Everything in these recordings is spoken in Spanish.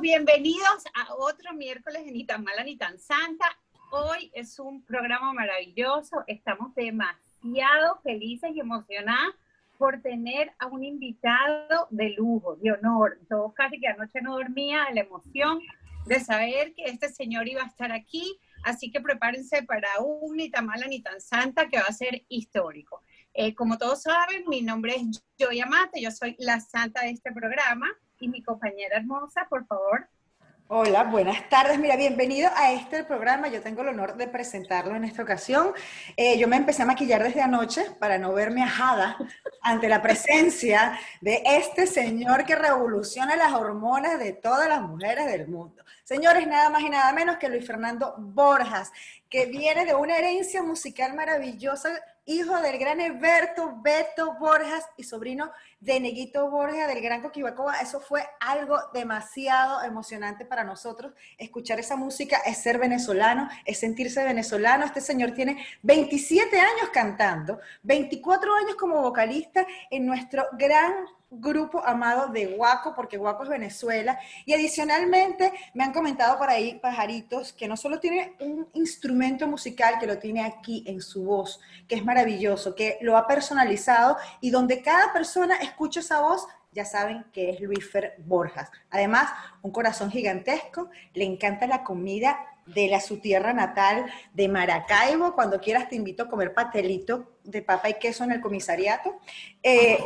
bienvenidos a otro miércoles de Ni tan mala ni tan santa. Hoy es un programa maravilloso. Estamos demasiado felices y emocionadas por tener a un invitado de lujo, de honor. Yo casi que anoche no dormía de la emoción de saber que este señor iba a estar aquí. Así que prepárense para un ni tan mala ni tan santa que va a ser histórico. Eh, como todos saben, mi nombre es Joy Amate, yo soy la santa de este programa y mi compañera hermosa, por favor. Hola, buenas tardes. Mira, bienvenido a este programa. Yo tengo el honor de presentarlo en esta ocasión. Eh, yo me empecé a maquillar desde anoche para no verme ajada ante la presencia de este señor que revoluciona las hormonas de todas las mujeres del mundo. Señores, nada más y nada menos que Luis Fernando Borjas, que viene de una herencia musical maravillosa hijo del gran Eberto Beto Borjas y sobrino de Neguito Borjas del gran Coquibacoa. Eso fue algo demasiado emocionante para nosotros. Escuchar esa música es ser venezolano, es sentirse venezolano. Este señor tiene 27 años cantando, 24 años como vocalista en nuestro gran grupo amado de Guaco, porque Guaco es Venezuela. Y adicionalmente me han comentado por ahí, pajaritos, que no solo tiene un instrumento musical, que lo tiene aquí en su voz, que es maravilloso, que lo ha personalizado y donde cada persona escucha esa voz, ya saben que es Luisfer Borjas. Además, un corazón gigantesco, le encanta la comida de la, su tierra natal, de Maracaibo. Cuando quieras te invito a comer pastelito de papa y queso en el comisariato. Eh,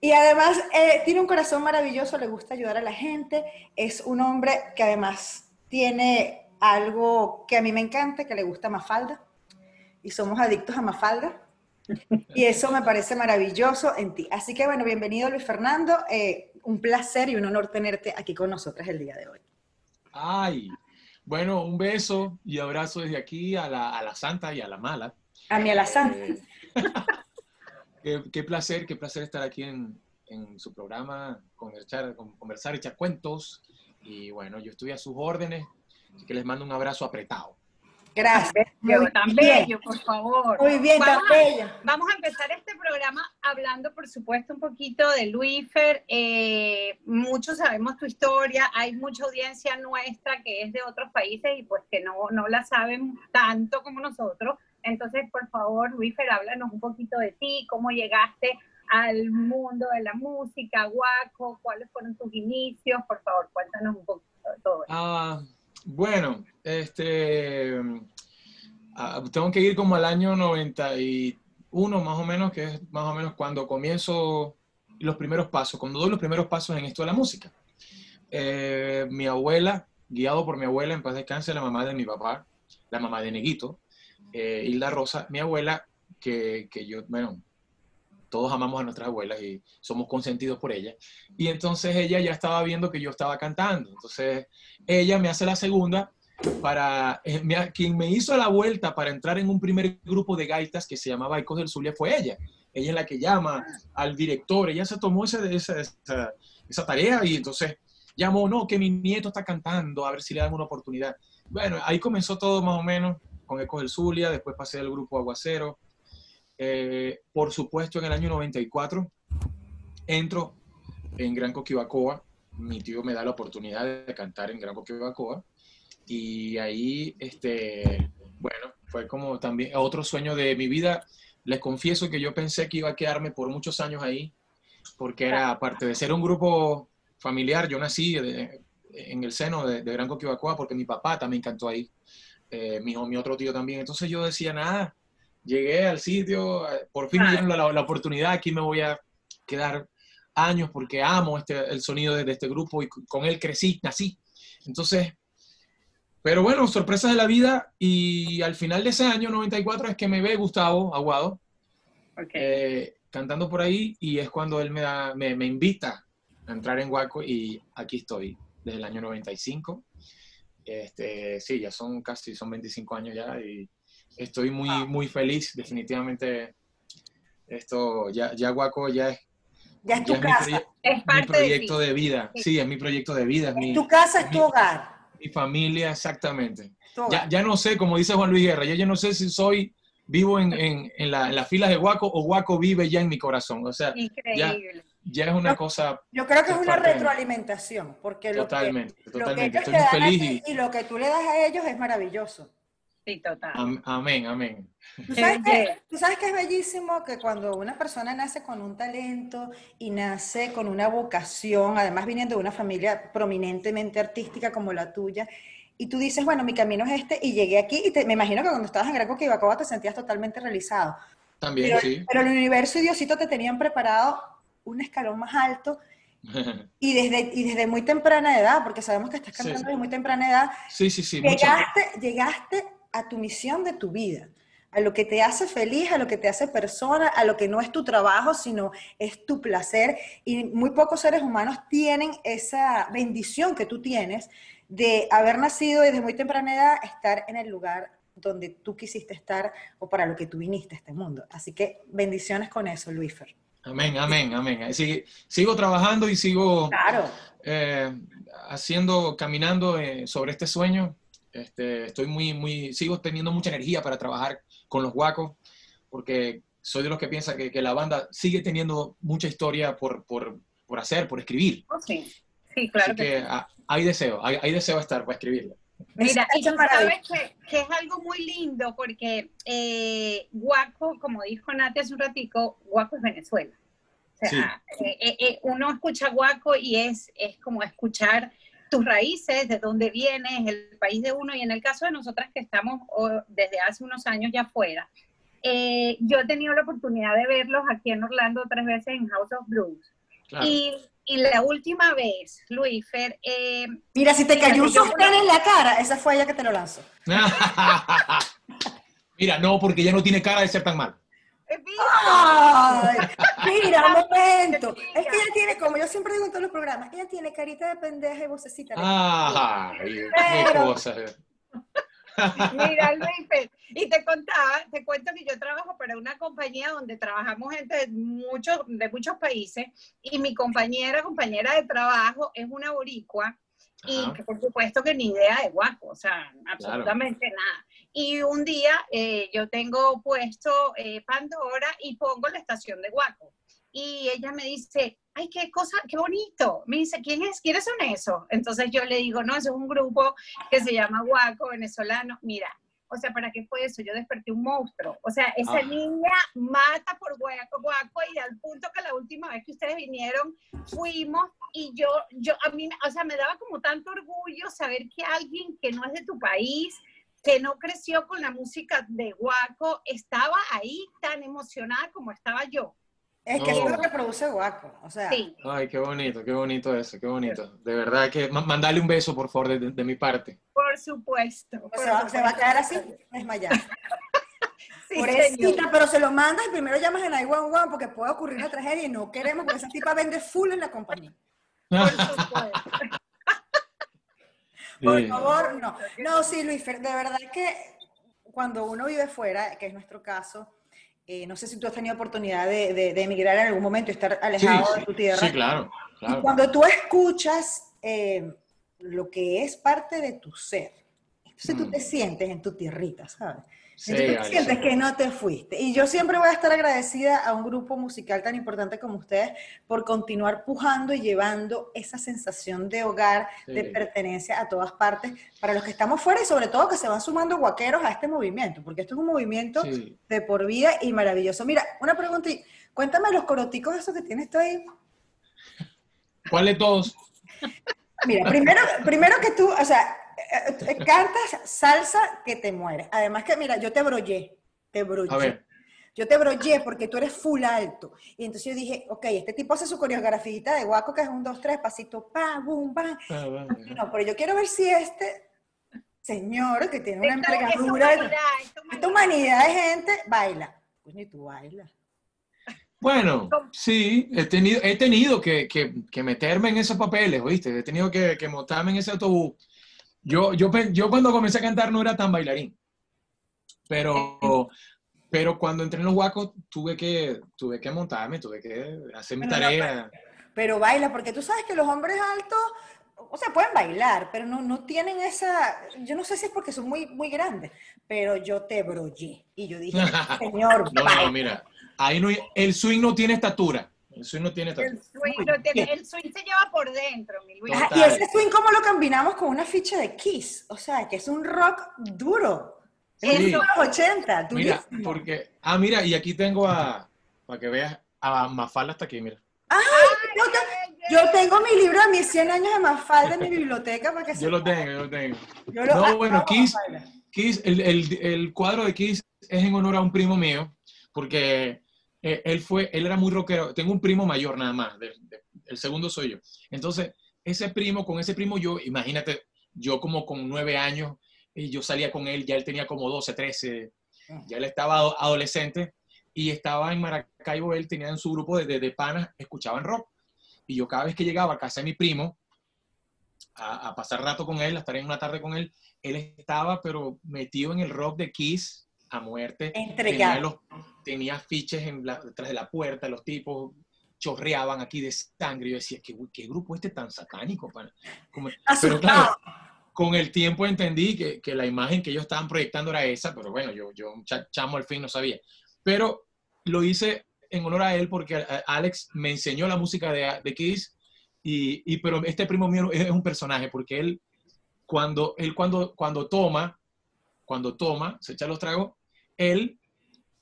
y además eh, tiene un corazón maravilloso, le gusta ayudar a la gente, es un hombre que además tiene algo que a mí me encanta, que le gusta Mafalda, y somos adictos a Mafalda, y eso me parece maravilloso en ti. Así que bueno, bienvenido Luis Fernando, eh, un placer y un honor tenerte aquí con nosotras el día de hoy. Ay, bueno, un beso y abrazo desde aquí a la, a la santa y a la mala. A mí a la santa. Eh, Qué, placer, qué placer estar aquí en, en su programa, conversar, conversar, echar cuentos. Y bueno, yo estoy a sus órdenes, así que les mando un abrazo apretado. Gracias. tan bello, por favor. Muy bien, vamos tan bello. vamos a empezar este programa hablando, por supuesto, un poquito de Luifer. Eh, muchos sabemos tu historia, hay mucha audiencia nuestra que es de otros países y pues que no, no la saben tanto como nosotros. Entonces, por favor, Luifer, háblanos un poquito de ti, cómo llegaste al mundo de la música, Guaco, cuáles fueron tus inicios, por favor, cuéntanos un poquito de todo. Ah, bueno, este, ah, tengo que ir como al año 91 más o menos, que es más o menos cuando comienzo los primeros pasos, cuando doy los primeros pasos en esto de la música. Eh, mi abuela, guiado por mi abuela, en paz descanse, la mamá de mi papá, la mamá de Neguito, eh, Hilda Rosa, mi abuela, que, yo, bueno, todos amamos a nuestras abuelas y somos consentidos por ella. Y entonces ella ya estaba viendo que yo estaba cantando. Entonces ella me hace la segunda para, eh, quien me hizo la vuelta para entrar en un primer grupo de gaitas que se llamaba Ecos del Zulia fue ella. Ella es la que llama al director, ella se tomó esa, esa, esa, esa tarea y entonces llamó, no, que mi nieto está cantando, a ver si le dan una oportunidad. Bueno, ahí comenzó todo más o menos con Ecos del Zulia, después pasé al grupo Aguacero. Eh, por supuesto, en el año 94 entro en Gran Coquibacoa. Mi tío me da la oportunidad de cantar en Gran Coquibacoa. Y ahí, este, bueno, fue como también otro sueño de mi vida. Les confieso que yo pensé que iba a quedarme por muchos años ahí, porque era, aparte de ser un grupo familiar, yo nací en el seno de, de Gran Coquibacoa porque mi papá también cantó ahí eh, mi, mi otro tío también. Entonces yo decía, nada, llegué al sitio, eh, por fin me dieron la, la, oportunidad, aquí me voy a quedar años porque amo este, el sonido de, de, este grupo y con él crecí, nací. Entonces, pero bueno, sorpresas de la vida y al final de ese año 94 es que me ve Gustavo Aguado okay. eh, cantando por ahí y es cuando él me, da, me, me invita a entrar en Guaco y aquí estoy desde el año 95 este, sí, ya son casi, son 25 años ya y estoy muy, muy feliz. Definitivamente, esto, ya, ya Guaco ya es Ya es tu casa. es mi parte proyecto de, de, vida. Sí. es mi proyecto de vida. Es mi, tu casa, es es tu mi- hogar. mi familia, exactamente. Ya, ya no sé, como dice Juan Luis Guerra, ya yo no sé si soy vivo en, en, en, la- en las filas de Guaco o Guaco vive ya en mi corazón. O sea, Increíble. ya es una cosa Yo creo que es una retroalimentación, porque lo que, totalmente, lo que totalmente. ellos Estoy te muy dan ti y lo que tú le das a ellos es maravilloso. Sí, total. am- amén, amén. ¿Tú sabes, que, tú sabes que es bellísimo que cuando una persona nace con un talento y nace con una vocación, además viniendo de una familia prominentemente artística como la tuya, y tú dices, bueno, mi camino es este y llegué aquí, y te- me imagino que cuando estabas en Greco Kibacoa te sentías totalmente realizado. También, Pero, sí. pero el universo y Diosito te tenían preparado un escalón más alto y desde, y desde muy temprana edad, porque sabemos que estás cantando sí. desde muy temprana edad, sí, sí, sí. llegaste, llegaste a tu misión de tu vida, a lo que te hace feliz, a lo que te hace persona, a lo que no es tu trabajo, sino es tu placer. Y muy pocos seres humanos tienen esa bendición que tú tienes de haber nacido desde muy temprana edad, estar en el lugar donde tú quisiste estar o para lo que tú viniste a este mundo. Así que bendiciones con eso, Luífer. Amén, amén, amén. Sigo trabajando y sigo Claro. eh, haciendo, caminando eh, sobre este sueño. Este, estoy muy, muy, sigo teniendo mucha energía para trabajar con los guacos, porque soy de los que piensa que, que la banda sigue teniendo mucha historia por, por, por hacer, por escribir. Oh, sí. Sí, claro Así que que sí. ah, hay deseo, hay, hay deseo de estar para escribirla. Mira, y tú sabes que, que es algo muy lindo porque eh, Guaco, como dijo Nati hace un ratico, Guaco es Venezuela. O sea, eh, eh, eh, uno escucha Guaco y es, es como escuchar tus raíces, de dónde vienes, el país de uno, y en el caso de nosotras que estamos oh, desde hace unos años ya afuera, eh, yo he tenido la oportunidad de verlos aquí en Orlando tres veces en House of Blues. Claro. Y, y la última vez, Luis Fer, eh, Mira, si te cayó un sostén en la cara, esa fue ella que te lo lanzó. Mira, no, porque ella no tiene cara de ser tan mal. eh, mira, Ay, mira, un momento. Es que ella tiene, como yo siempre digo en todos los programas, ella tiene carita de pendeja y vocecita. de- Ay, qué cosa. Mira, Luis, y te contaba, te cuento que yo trabajo para una compañía donde trabajamos gente de muchos, de muchos países, y mi compañera, compañera de trabajo, es una boricua, y Ajá. que por supuesto que ni idea de guaco, o sea, absolutamente nada. Y un día eh, yo tengo puesto eh, Pandora y pongo la estación de guaco. Y ella me dice, ay, qué cosa, qué bonito. Me dice, ¿quién es? ¿Quiénes son esos? Entonces yo le digo, no, eso es un grupo que se llama Guaco, venezolano. Mira, o sea, ¿para qué fue eso? Yo desperté un monstruo. O sea, esa Ah. niña mata por guaco, guaco, y al punto que la última vez que ustedes vinieron, fuimos y yo, yo, a mí, o sea, me daba como tanto orgullo saber que alguien que no es de tu país, que no creció con la música de guaco, estaba ahí tan emocionada como estaba yo. Es que eso es No. lo que produce Guaco. O sea, Sí. Ay, qué bonito, qué bonito eso, qué bonito. De verdad que ma- mandale un beso, por favor, de, de- de mi parte. Por supuesto. por se, va, se va a quedar así, desmayada. Sí, Pobrecita, pero se lo mandas y primero llamas en 911 porque puede ocurrir una tragedia y no queremos porque esa tipa vende full en la compañía. Por supuesto. Por favor, no. No, sí, Luis, de verdad que cuando uno vive fuera, que es nuestro caso, eh, no sé si tú has tenido oportunidad de, de- de emigrar en algún momento y estar Sí, alejado de tu tierra. sí, claro, Y cuando tú escuchas eh, lo que es parte de tu ser, entonces tú Mm. te sientes en tu tierrita, ¿sabes? Sí, Entonces tú Alison. sientes que no te fuiste. Y yo siempre voy a estar agradecida a un grupo musical tan importante como ustedes por continuar pujando y llevando esa sensación de hogar, de pertenencia a todas partes, para los que estamos fuera y sobre todo que se van sumando guaqueros a este movimiento, porque esto es un movimiento Sí. de por vida y maravilloso. Mira, una pregunta, y cuéntame los coroticos esos que tienes tú ahí. ¿Cuál de todos? Mira, primero, primero que tú, o sea, cantas salsa que te mueres. Además que, mira, yo te brollé, te brollé. A ver. Yo te brollé porque tú eres full alto. Y entonces yo dije, ok, este tipo hace su coreografía de guaco que es un, dos, tres, pasito, pa, boom, bam. No, pero yo quiero ver si este señor que tiene una esta envergadura, humanidad, esta esta humanidad de gente, baila. Pues ni tú bailas. Bueno, sí, he tenido, he tenido que, que- que meterme en esos papeles, ¿oíste? He tenido que, que montarme en ese autobús. Yo, yo, yo cuando comencé a cantar no era tan bailarín, pero Pero cuando entré en los huacos, tuve que, tuve que montarme, tuve que hacer mi tarea. pero, baila, porque tú sabes que los hombres altos, o sea, pueden bailar, pero no, no tienen esa, yo no sé si es porque son muy, muy grandes, pero yo te brollé. Y yo dije, señor, no, no, mira, ahí no, el swing no tiene estatura. El swing no tiene. El swing, no tiene, el swing se lleva por dentro, mi Luis. y ese swing, ¿cómo lo combinamos con una ficha de Kiss? O sea, que es un rock duro. Sí. los 80, Mira, porque, ah, mira, y aquí tengo a, para que veas, a Mafalda hasta aquí, mira. ¡Ay! Yo, yo, tengo mi libro de mis 100 años de Mafalda en mi biblioteca para que Yo lo tengo, yo lo tengo. no, bueno, Kiss, Kiss el, el, el, cuadro de Kiss es en honor a un primo mío, porque eh, él fue, él era muy rockero. Tengo un primo mayor nada más, el segundo soy yo. Entonces, ese primo, con ese primo yo, imagínate, yo como con nueve años, y yo salía con él, ya él tenía como 12, 13, ah. ya él estaba adolescente y estaba en Maracaibo, él tenía en su grupo de, de, panas, escuchaban rock. Y yo cada vez que llegaba a casa de mi primo, a, pasar rato con él, a estar en una tarde con él, él estaba pero metido en el rock de Kiss a muerte. Tenía, los, tenía fiches en detrás de la puerta, los tipos chorreaban aquí de sangre. Yo decía, ¿qué, qué grupo este tan satánico? Como, pero claro, con el tiempo entendí que, que, la imagen que ellos estaban proyectando era esa, pero bueno, yo, yo chamo al fin no sabía. Pero lo hice en honor a él porque Alex me enseñó la música de, de Kiss, y, y, pero este primo mío es un personaje porque él, cuando, él cuando, cuando toma, cuando toma, se echa los tragos, él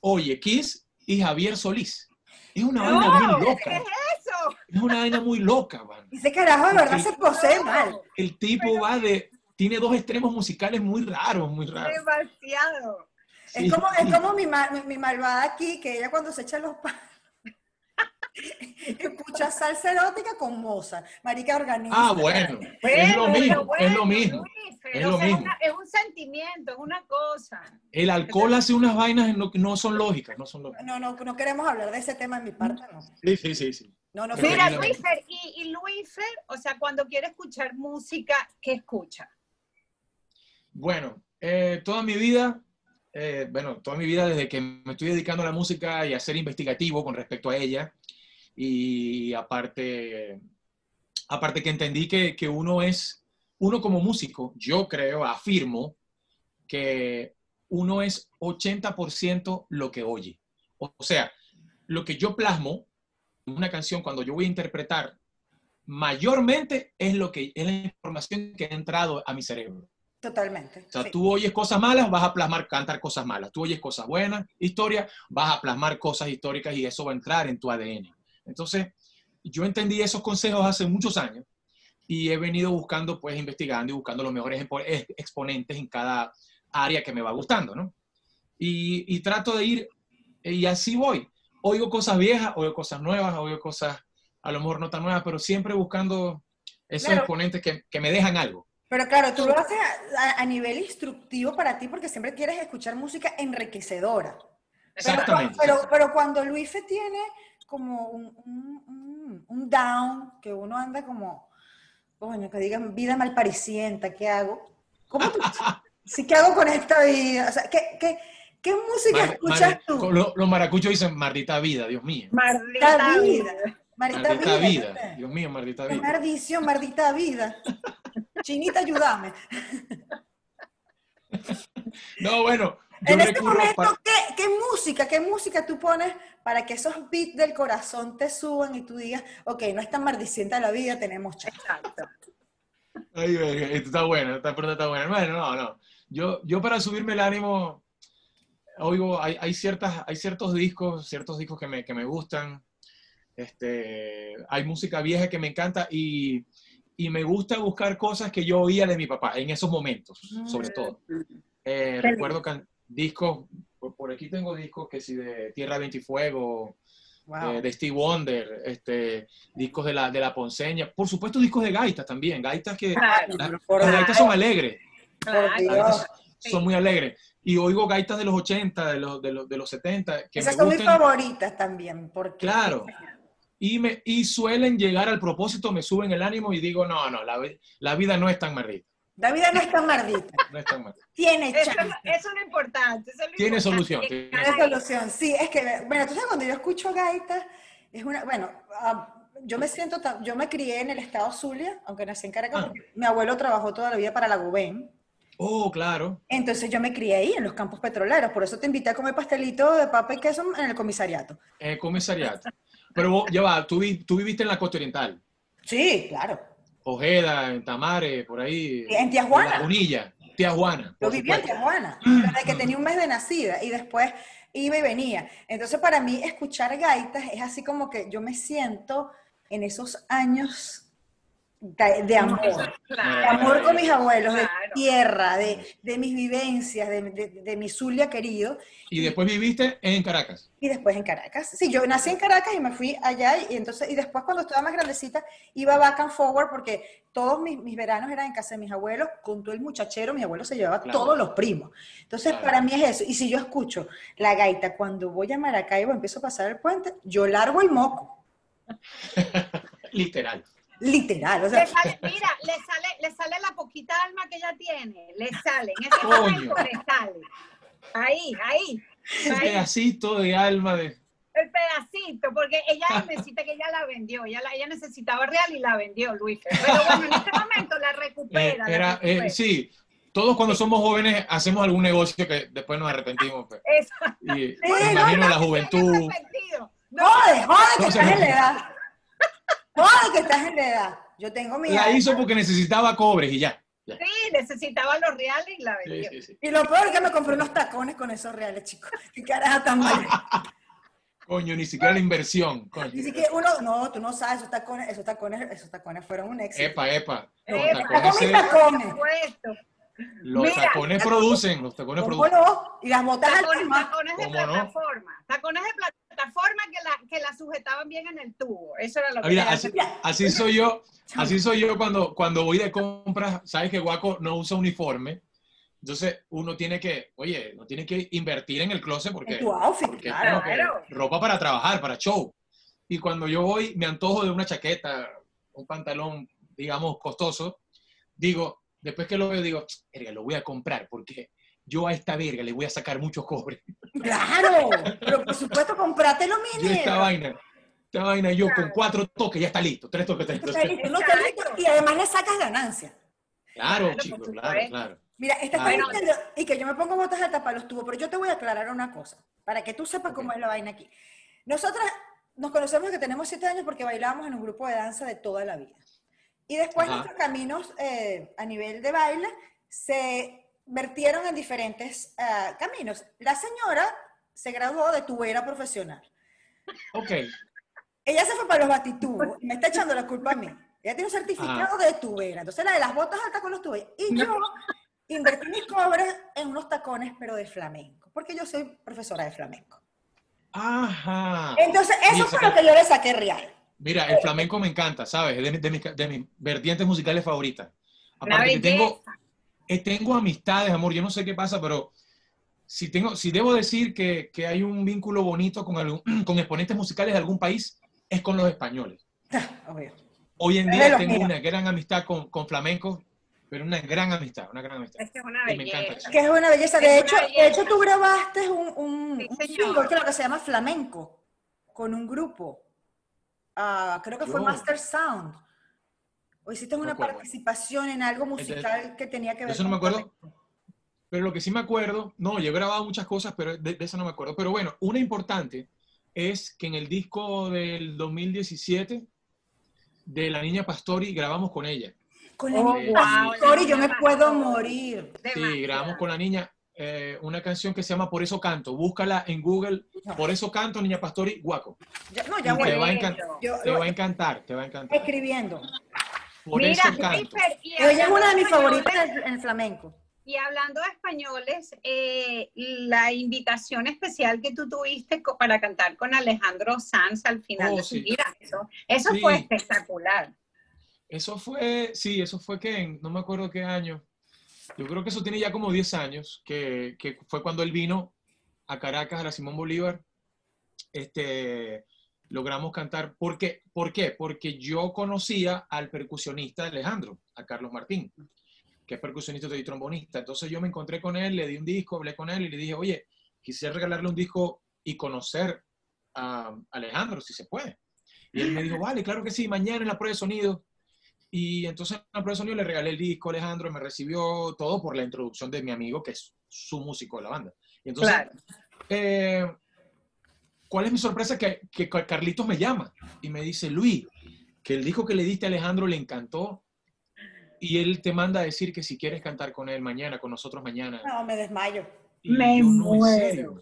oye Kiss y Javier Solís. Es una vaina muy loca. ¿Qué es eso? Es una vaina muy loca, man. Ese carajo de verdad se posee mal. El tipo va de tiene dos extremos musicales muy raros, muy raros. Demasiado. Es como, es como mi, mi, malvada aquí, que ella cuando se echa los palos escucha salsa erótica con moza, marica organiza. Ah, bueno, es lo mismo, es lo mismo. es, lo mismo. es un sentimiento, es una cosa. El alcohol hace unas vainas que no, son lógicas, no son lógicas. No, no, no queremos hablar de ese tema en mi parte, no. Sí, sí, sí, sí. No, no, Mira, Luisfer, y, y Luisfer, o sea, cuando quiere escuchar música, ¿qué escucha? Bueno, eh, toda mi vida, eh, bueno, toda mi vida desde que me estoy dedicando a la música y a ser investigativo con respecto a ella, y aparte, aparte que entendí que, que uno es, uno como músico, yo creo, afirmo, que uno es 80% lo que oye. O sea, lo que yo plasmo en una canción cuando yo voy a interpretar, mayormente es lo que es la información que ha entrado a mi cerebro. Totalmente. O sea, tú oyes cosas malas, vas a plasmar, cantar cosas malas. Tú oyes cosas buenas, historia, vas a plasmar cosas históricas y eso va a entrar en tu ADN. Entonces, yo entendí esos consejos hace muchos años y he venido buscando, pues, investigando y buscando los mejores exponentes en cada área que me va gustando, ¿no? Y, y trato de ir, y así voy. Oigo cosas viejas, oigo cosas nuevas, oigo cosas a lo mejor no tan nuevas, pero siempre buscando esos exponentes que, que me dejan algo. Pero claro, tú lo haces a, nivel instructivo para ti porque siempre quieres escuchar música enriquecedora. Exactamente. Pero, pero, cuando Luis tiene como un, un, down, que uno anda como, coño, que digan vida malparicienta, ¿qué hago? ¿Cómo tú? ¿Sí, ¿Qué hago con esta vida? O sea, ¿qué, qué, qué música escuchas tú? Los maracuchos dicen, maldita vida, Dios mío. Maldita vida. Maldita, vida. vida. Dios mío, maldita vida. Maldición, maldita vida. Chinita, ayúdame. No, bueno. En este momento, ¿qué, música, qué música tú pones para que esos beats del corazón te suban y tú digas, ok, no es tan maldicienta la vida, tenemos chat. Exacto. Ay, esto está bueno, esta pregunta está buena. Bueno, no, no. Yo, yo para subirme el ánimo, oigo, hay, hay, ciertas, hay ciertos discos, ciertos discos que me, que me gustan. Este, hay música vieja que me encanta y y me gusta buscar cosas que yo oía de mi papá en esos momentos, sobre mm. todo. Eh, recuerdo que discos, por, aquí tengo discos que sí de Tierra, Viento y Fuego, eh, de Steve Wonder, este, discos de la, de la Ponceña, por supuesto discos de gaitas también, gaitas que las gaitas son alegres, son muy alegres. Y oigo gaitas de los 80, de los, de los, de los 70. Que Esas son mis favoritas también. Porque... Claro, y, me, y suelen llegar al propósito, me suben el ánimo y digo, no, no, la, la vida no es tan maldita. David no es tan maldita. No es tan mal. Tiene Eso, chance. eso es lo importante. eso es lo Tiene importante. solución, tiene solución, sí, es que, bueno, tú sabes, cuando yo escucho gaitas, es una, bueno, ah, yo me siento, tan- yo me crié en el estado Zulia, aunque nací en Caracas, Ah. porque mi abuelo trabajó toda la vida para la Gubén, Oh, claro. entonces yo me crié ahí, en los campos petroleros, por eso te invité a comer pastelito de papa y queso en el comisariato. Eh, comisariato. Pero vos, ya va, tú, vi- tú viviste en la costa oriental. Sí, claro. Ojeda, en Tamare, por ahí. En Tijuana. Lagunilla, Tijuana. Yo vivía en. Tijuana, desde que tenía un mes de nacida y después iba y venía. Entonces, para mí, escuchar gaitas es así como que yo me siento en esos años de, de amor. Claro. De amor con mis abuelos, de Claro. tierra, de, de mis vivencias, de, de, de mi Zulia querido. Y después viviste en Caracas. Y después en Caracas. Sí, yo nací en Caracas y me fui allá y entonces, y después cuando estaba más grandecita, iba back and forward porque todos mis, mis veranos eran en casa de mis abuelos, con todo el muchachero, mi abuelo se llevaba Claro. todos los primos. Entonces, Claro. para mí es eso. Y si yo escucho la gaita cuando voy a Maracaibo, empiezo a pasar el puente, yo largo el moco, Literal. Literal. O Le sea, sale, mira, le sale, le sale la poquita alma que ella tiene. Le sale, en ese Coño. momento le sale. Ahí, ahí. Ahí. pedacito de alma de. El pedacito, porque ella necesita que ella la vendió, ella, la- ella necesitaba real y la vendió, Luis. Pero bueno, en este momento la eh, recupera. la era, eh, sí, todos cuando somos jóvenes hacemos algún negocio que después nos arrepentimos. pues. Y me no, imagino la no, juventud. No, jode, jode que No, estás se- en la edad. Jode que estás en la edad. Yo tengo mi La hizo porque necesitaba cobres y ya. ya. sí, necesitaba los reales y la vendió. sí, sí. Y lo peor es que me compré unos tacones con esos reales, chicos. Qué caraja tan mal. Coño, ni siquiera la inversión. Coño. Dice que uno, no, tú no sabes, esos tacones, esos tacones, esos tacones fueron un éxito. Epa, epa. Los Eh, tacones, con mis se- tacones. Los Mira, tacones producen, los tacones ¿Cómo producen. no? Y las botas Tacones, tacones de ¿Cómo no? plataforma. Tacones de plataforma que que la sujetaban bien en el tubo. Eso era lo que mira, así, hacía. así soy yo, así soy yo cuando, cuando voy de compras, sabes que Guaco no usa uniforme, entonces uno tiene que, oye, no tiene que invertir en el closet porque, En tu outfit, porque claro. Claro. ropa para trabajar, para show. Y cuando yo voy, me antojo de una chaqueta, un pantalón, digamos, costoso, digo, después que lo veo, digo, lo voy a comprar porque yo a esta verga le voy a sacar muchos cobres. Claro, pero por supuesto, comprátelo, mi Yo esta vaina, esta vaina yo con cuatro toques ya está listo, tres toques, tres toques. estás listo, no estás listo, Y además le sacas ganancia. Claro, Claro, chicos, por claro, claro. Mira, esta está y que yo me pongo botas altas para los tubos, pero yo te voy a aclarar una cosa, para que tú sepas cómo es la vaina aquí. Nosotras nos conocemos que tenemos siete años porque bailábamos en un grupo de danza de toda la vida. Y después Ajá. nuestros caminos eh, a nivel de baile se vertieron en diferentes ah, caminos. La señora se graduó de tubera profesional. Ok, Ella se fue para los batitubos y me está echando la culpa a mí. Ella tiene un certificado de tubera. Entonces, la de las botas altas con los tubos. Y yo invertí mis cobres en unos tacones, pero de flamenco, porque yo soy profesora de flamenco. ajá. Entonces, eso fue lo que yo le saqué real. Mira, el flamenco me encanta, ¿sabes? Es de, mi- de mis, de mis vertientes musicales favoritas. Aparte que tengo, tengo amistades, amor, yo no sé qué pasa, pero si, tengo, si debo decir que, que hay un vínculo bonito con, algún- con exponentes musicales de algún país, es con los españoles. Obvio. Hoy en Es de día tengo míos. una gran amistad con, con flamencos, pero una gran amistad, una gran amistad. Es que es una Y me encanta belleza. Que es una belleza. Es De una hecho, de belleza. hecho tú grabaste un, un, Sí, un single, creo que se llama Flamenco, con un grupo. Ah, creo que fue Yo- Master Sound. O hiciste No una acuerdo. participación en algo musical que tenía que ver eso no me con acuerdo. Pero lo que sí me acuerdo, no, yo he grabado muchas cosas, pero de, de eso no me acuerdo. Pero bueno, una importante es que en el disco del 2017 de La Niña Pastori grabamos con ella. Con la Oh, niña wow, Pastori, yo me puedo morir. Sí, grabamos con la niña eh, una canción que se llama Por eso canto. Búscala en Google. Por eso canto, Niña Pastori, guaco. Ya- no, ya te voy. va, Yo- te va a encantar, te va a encantar. Escribiendo. Por Mira, eso canto. Jennifer, y Ella es una de mis favoritas en flamenco. Y hablando de españoles, eh, la invitación especial que tú tuviste para cantar con Alejandro Sanz al final Oh, de su sí. gira, eso, eso Sí. fue espectacular. Eso fue, sí, eso fue que en, no me acuerdo qué año. Yo creo que eso tiene ya como 10 años, que, que fue cuando él vino a Caracas, a la Simón Bolívar. Este, logramos cantar. ¿Por qué? ¿Por qué? Porque yo conocía al percusionista Alejandro, a Carlos Martín, que es percusionista y trombonista. Entonces yo me encontré con él, le di un disco, hablé con él y le dije, oye, quisiera regalarle un disco y conocer a Alejandro, si se puede. Y él me dijo, vale, claro que sí, mañana en la prueba de sonido. Y entonces en la prueba de sonido le regalé el disco a Alejandro, me recibió todo por la introducción de mi amigo, que es su músico de la banda. Y entonces, eh, ¿cuál es mi sorpresa? Que, que Carlitos me llama y me dice, Luis, que el disco que le diste a Alejandro le encantó y él te manda a decir que si quieres cantar con él mañana, con nosotros mañana. No, me desmayo. Y me muero.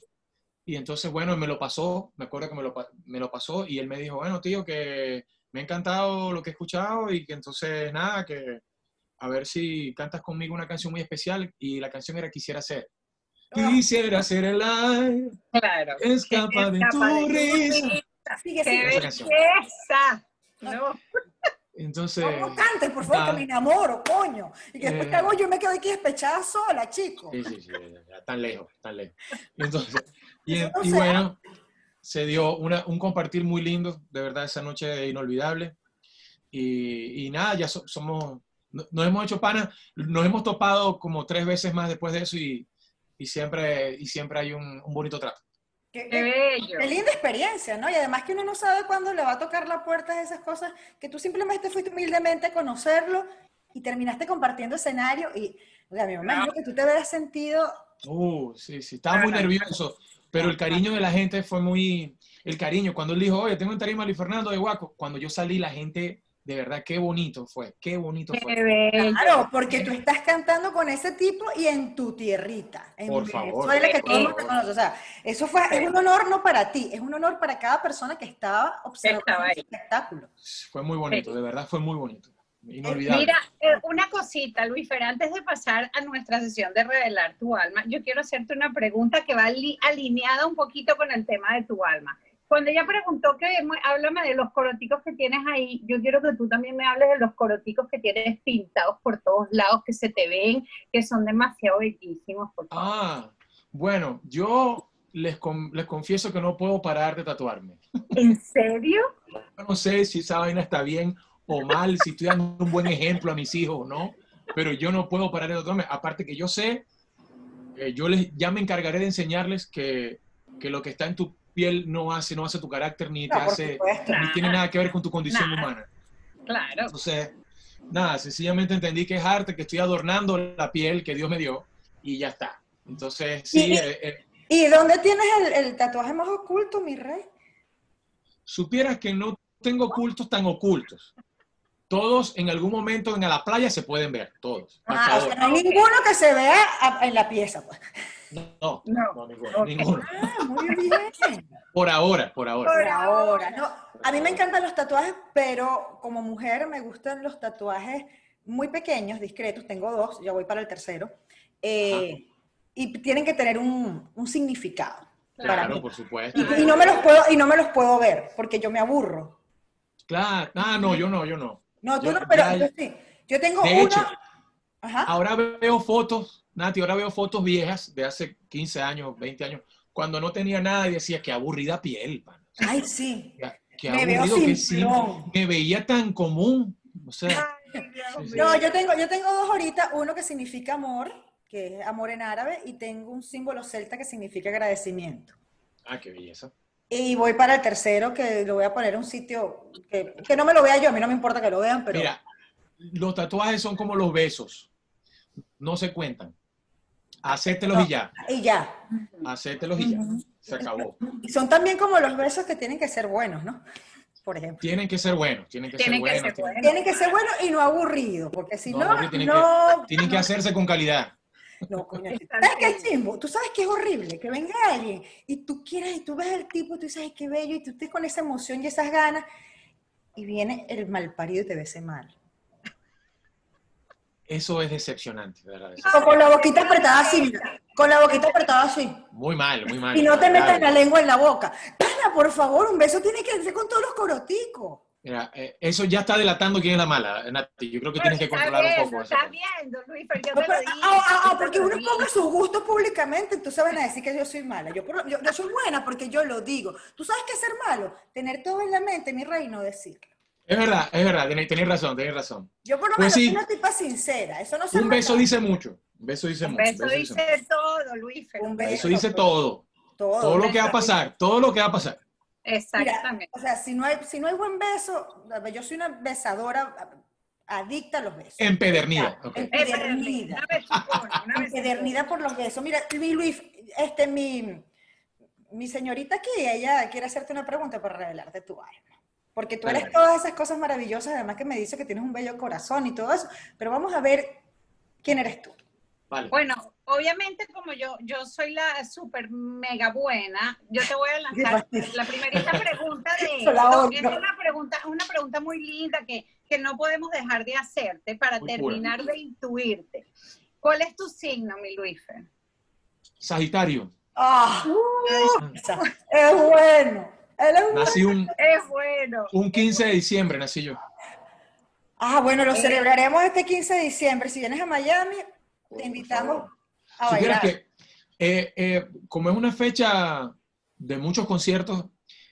Y entonces, bueno, me lo pasó, me acuerdo que me lo, me lo pasó y él me dijo, bueno, tío, que me ha encantado lo que he escuchado y que entonces, nada, que a ver si cantas conmigo una canción muy especial y la canción era Quisiera ser. Quisiera ser el aire. Claro. Escapa, de tu risa. ¡Qué belleza! No. Entonces. No, cantes, por favor, que me enamoro, coño. Y que después que hago, yo me quedo aquí despechada sola, chico. Sí, sí, sí, tan lejos, tan lejos. Entonces, y, bueno, se dio una, un compartir muy lindo, de verdad, esa noche inolvidable. Y, y nada, ya somos, nos hemos hecho panas, nos hemos topado como tres veces más después de eso y, y siempre, y siempre hay un, un bonito trato. Qué, qué, linda experiencia, ¿no? Y además que uno no sabe cuándo le va a tocar la puerta de esas cosas, que tú simplemente fuiste humildemente a conocerlo y terminaste compartiendo escenario y, o sea, me imagino que tú te habías sentido... Uh, sí, sí, estaba muy nervioso, pero el cariño de la gente fue muy... El cariño, cuando él dijo, oye, tengo un tarima a Luis Fernando de Guaco, cuando yo salí la gente de verdad, qué bonito fue, qué bonito fue. Claro, porque tú estás cantando con ese tipo y en tu tierrita. En Por favor. que todo el mundo conoce. O sea, eso fue, es un honor no para ti, es un honor para cada persona que estaba observando el espectáculo. Fue muy bonito, de verdad fue muy bonito. Inolvidable. Mira, eh, una cosita, Luis Fer, antes de pasar a nuestra sesión de revelar tu alma, yo quiero hacerte una pregunta que va alineada un poquito con el tema de tu alma cuando ella preguntó que háblame de los coroticos que tienes ahí, yo quiero que tú también me hables de los coroticos que tienes pintados por todos lados, que se te ven, que son demasiado bellísimos. Ah, bueno, yo les, les confieso que no puedo parar de tatuarme. ¿En serio? no sé si esa vaina está bien o mal, si estoy dando un buen ejemplo a mis hijos o no, pero yo no puedo parar de tatuarme. Aparte que yo sé, eh, yo les, ya me encargaré de enseñarles que, que lo que está en tu piel no hace, no hace tu carácter ni te hace, ni tiene nada que ver con tu condición humana. Claro. Entonces, nada, sencillamente entendí que es arte, que estoy adornando la piel que Dios me dio y ya está. Entonces, sí. ¿Y, eh, eh, ¿y dónde tienes el, tatuaje más oculto, mi rey? Supieras que no tengo ocultos tan ocultos. Todos en algún momento en la playa se pueden ver, todos. Ah, no hay ninguno que se vea en la pieza, pues. No, no, ninguno. Ah, muy bien. Por ahora, por ahora. Por ahora. No, a mí me encantan los tatuajes, pero como mujer me gustan los tatuajes muy pequeños, discretos. Tengo dos, ya voy para el tercero. Eh, y tienen que tener un, un significado. Claro, por supuesto. Y, no me los puedo, y no me los puedo ver, porque yo me aburro. Claro, ah, no, yo no, yo no. No, tú no, pero yo sí. Yo tengo de Hecho, Ahora veo fotos Nati, ahora veo fotos viejas de hace 15 años, 20 años, cuando no tenía nada y decía, qué aburrida piel, Ay, sí. Qué, aburrido, que me veía tan común. O sea, No, yo tengo, yo tengo dos ahorita, uno que significa amor, que es amor en árabe, y tengo un símbolo celta que significa agradecimiento. Ah, qué belleza. Y voy para el tercero, que lo voy a poner en un sitio que, que no me lo vea yo, a mí no me importa que lo vean, pero... Mira, los tatuajes son como los besos, no se cuentan. Hacértelos y ya. Y ya. Hacértelos y ya. Se acabó. Y son también como los besos que tienen que ser buenos, ¿no? Por ejemplo. Tienen que ser buenos, tienen que ser buenos. tienen... que ser buenos y no aburridos, porque si no, tienen, no, que, tienen que hacerse con calidad. No, coño. ¿Sabes qué es chimbo? Tú sabes que es horrible que venga alguien y tú quieres, y tú ves al tipo, tú dices, ay, qué bello, y tú estés con esa emoción y esas ganas, y viene el mal parido y te ves mal. Eso es decepcionante, ¿verdad? con la boquita apretada así, con la boquita apretada así. Muy mal, muy mal. Y no te metas la lengua en la boca. Pana, por favor, un beso tiene que ser con todos los coroticos. Mira, eh, eso ya está delatando quién es la mala, Nati. Yo creo que tienes que controlar un poco eso. Está viendo, Luis, pero yo te lo digo. Ah, ah, ah, porque uno ponga sus gustos públicamente, entonces van a decir que yo soy mala. Yo, yo, yo, soy buena porque yo lo digo. ¿Tú sabes qué es ser malo? Tener todo en la mente, mi rey, no decirlo. Es verdad, es verdad, tenéis, razón, tenéis razón. Yo por lo Pues menos sí. soy una tipa sincera. Eso no se Un beso dice mucho. Un beso dice Un mucho. beso un beso dice dice todo, Luis. Un beso. Eso dice todo. todo. Todo lo que va a pasar, todo lo que va a pasar. Exactamente. O sea, si no hay, si no hay buen beso, yo soy una besadora adicta a los besos. Empedernida. Empedernida. Empedernida por los besos. Mira, mi Luis, este, mi, mi señorita aquí, ella quiere hacerte una pregunta para revelarte tu alma. Porque tú eres todas esas cosas maravillosas, además que me dice que tienes un bello corazón y todo eso. Pero vamos a ver quién eres tú. Vale. Bueno, obviamente como yo, yo soy la súper mega buena, yo te voy a lanzar la primerita pregunta de esto. Es una pregunta, una pregunta muy linda que, que no podemos dejar de hacerte para Muy terminar de intuirte. ¿Cuál es tu signo, mi Luife? Sagitario. ¡Ah! Esa, es bueno. Él es bueno. Nací un, Es bueno. un 15 de diciembre, nací yo. Ah, bueno, lo Eh. celebraremos este 15 de diciembre. Si vienes a Miami, te invitamos a bailar. que, eh, eh, como es una fecha de muchos conciertos,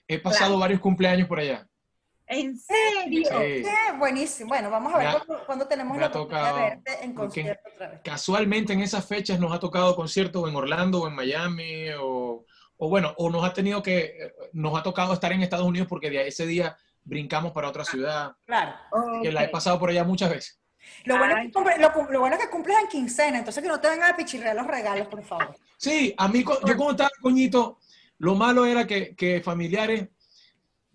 he pasado Claro. varios cumpleaños por allá. ¿En serio? Sí. Sí, buenísimo. Bueno, vamos a ver ha- cuándo tenemos la oportunidad de tocado, verte en porque- concierto otra vez. Casualmente en esas fechas nos ha tocado conciertos en Orlando o en Miami o, o bueno, o nos ha tenido que, eh, nos ha tocado estar en Estados Unidos porque de ese día brincamos para otra ciudad, Claro. que la he pasado por allá muchas veces. Lo bueno, es que cumple- lo, bueno es que cumples en quincena, entonces que no te vengan a pichirrear los regalos, por favor. Sí, a mí, yo cuando estaba coñito, lo malo era que, que familiares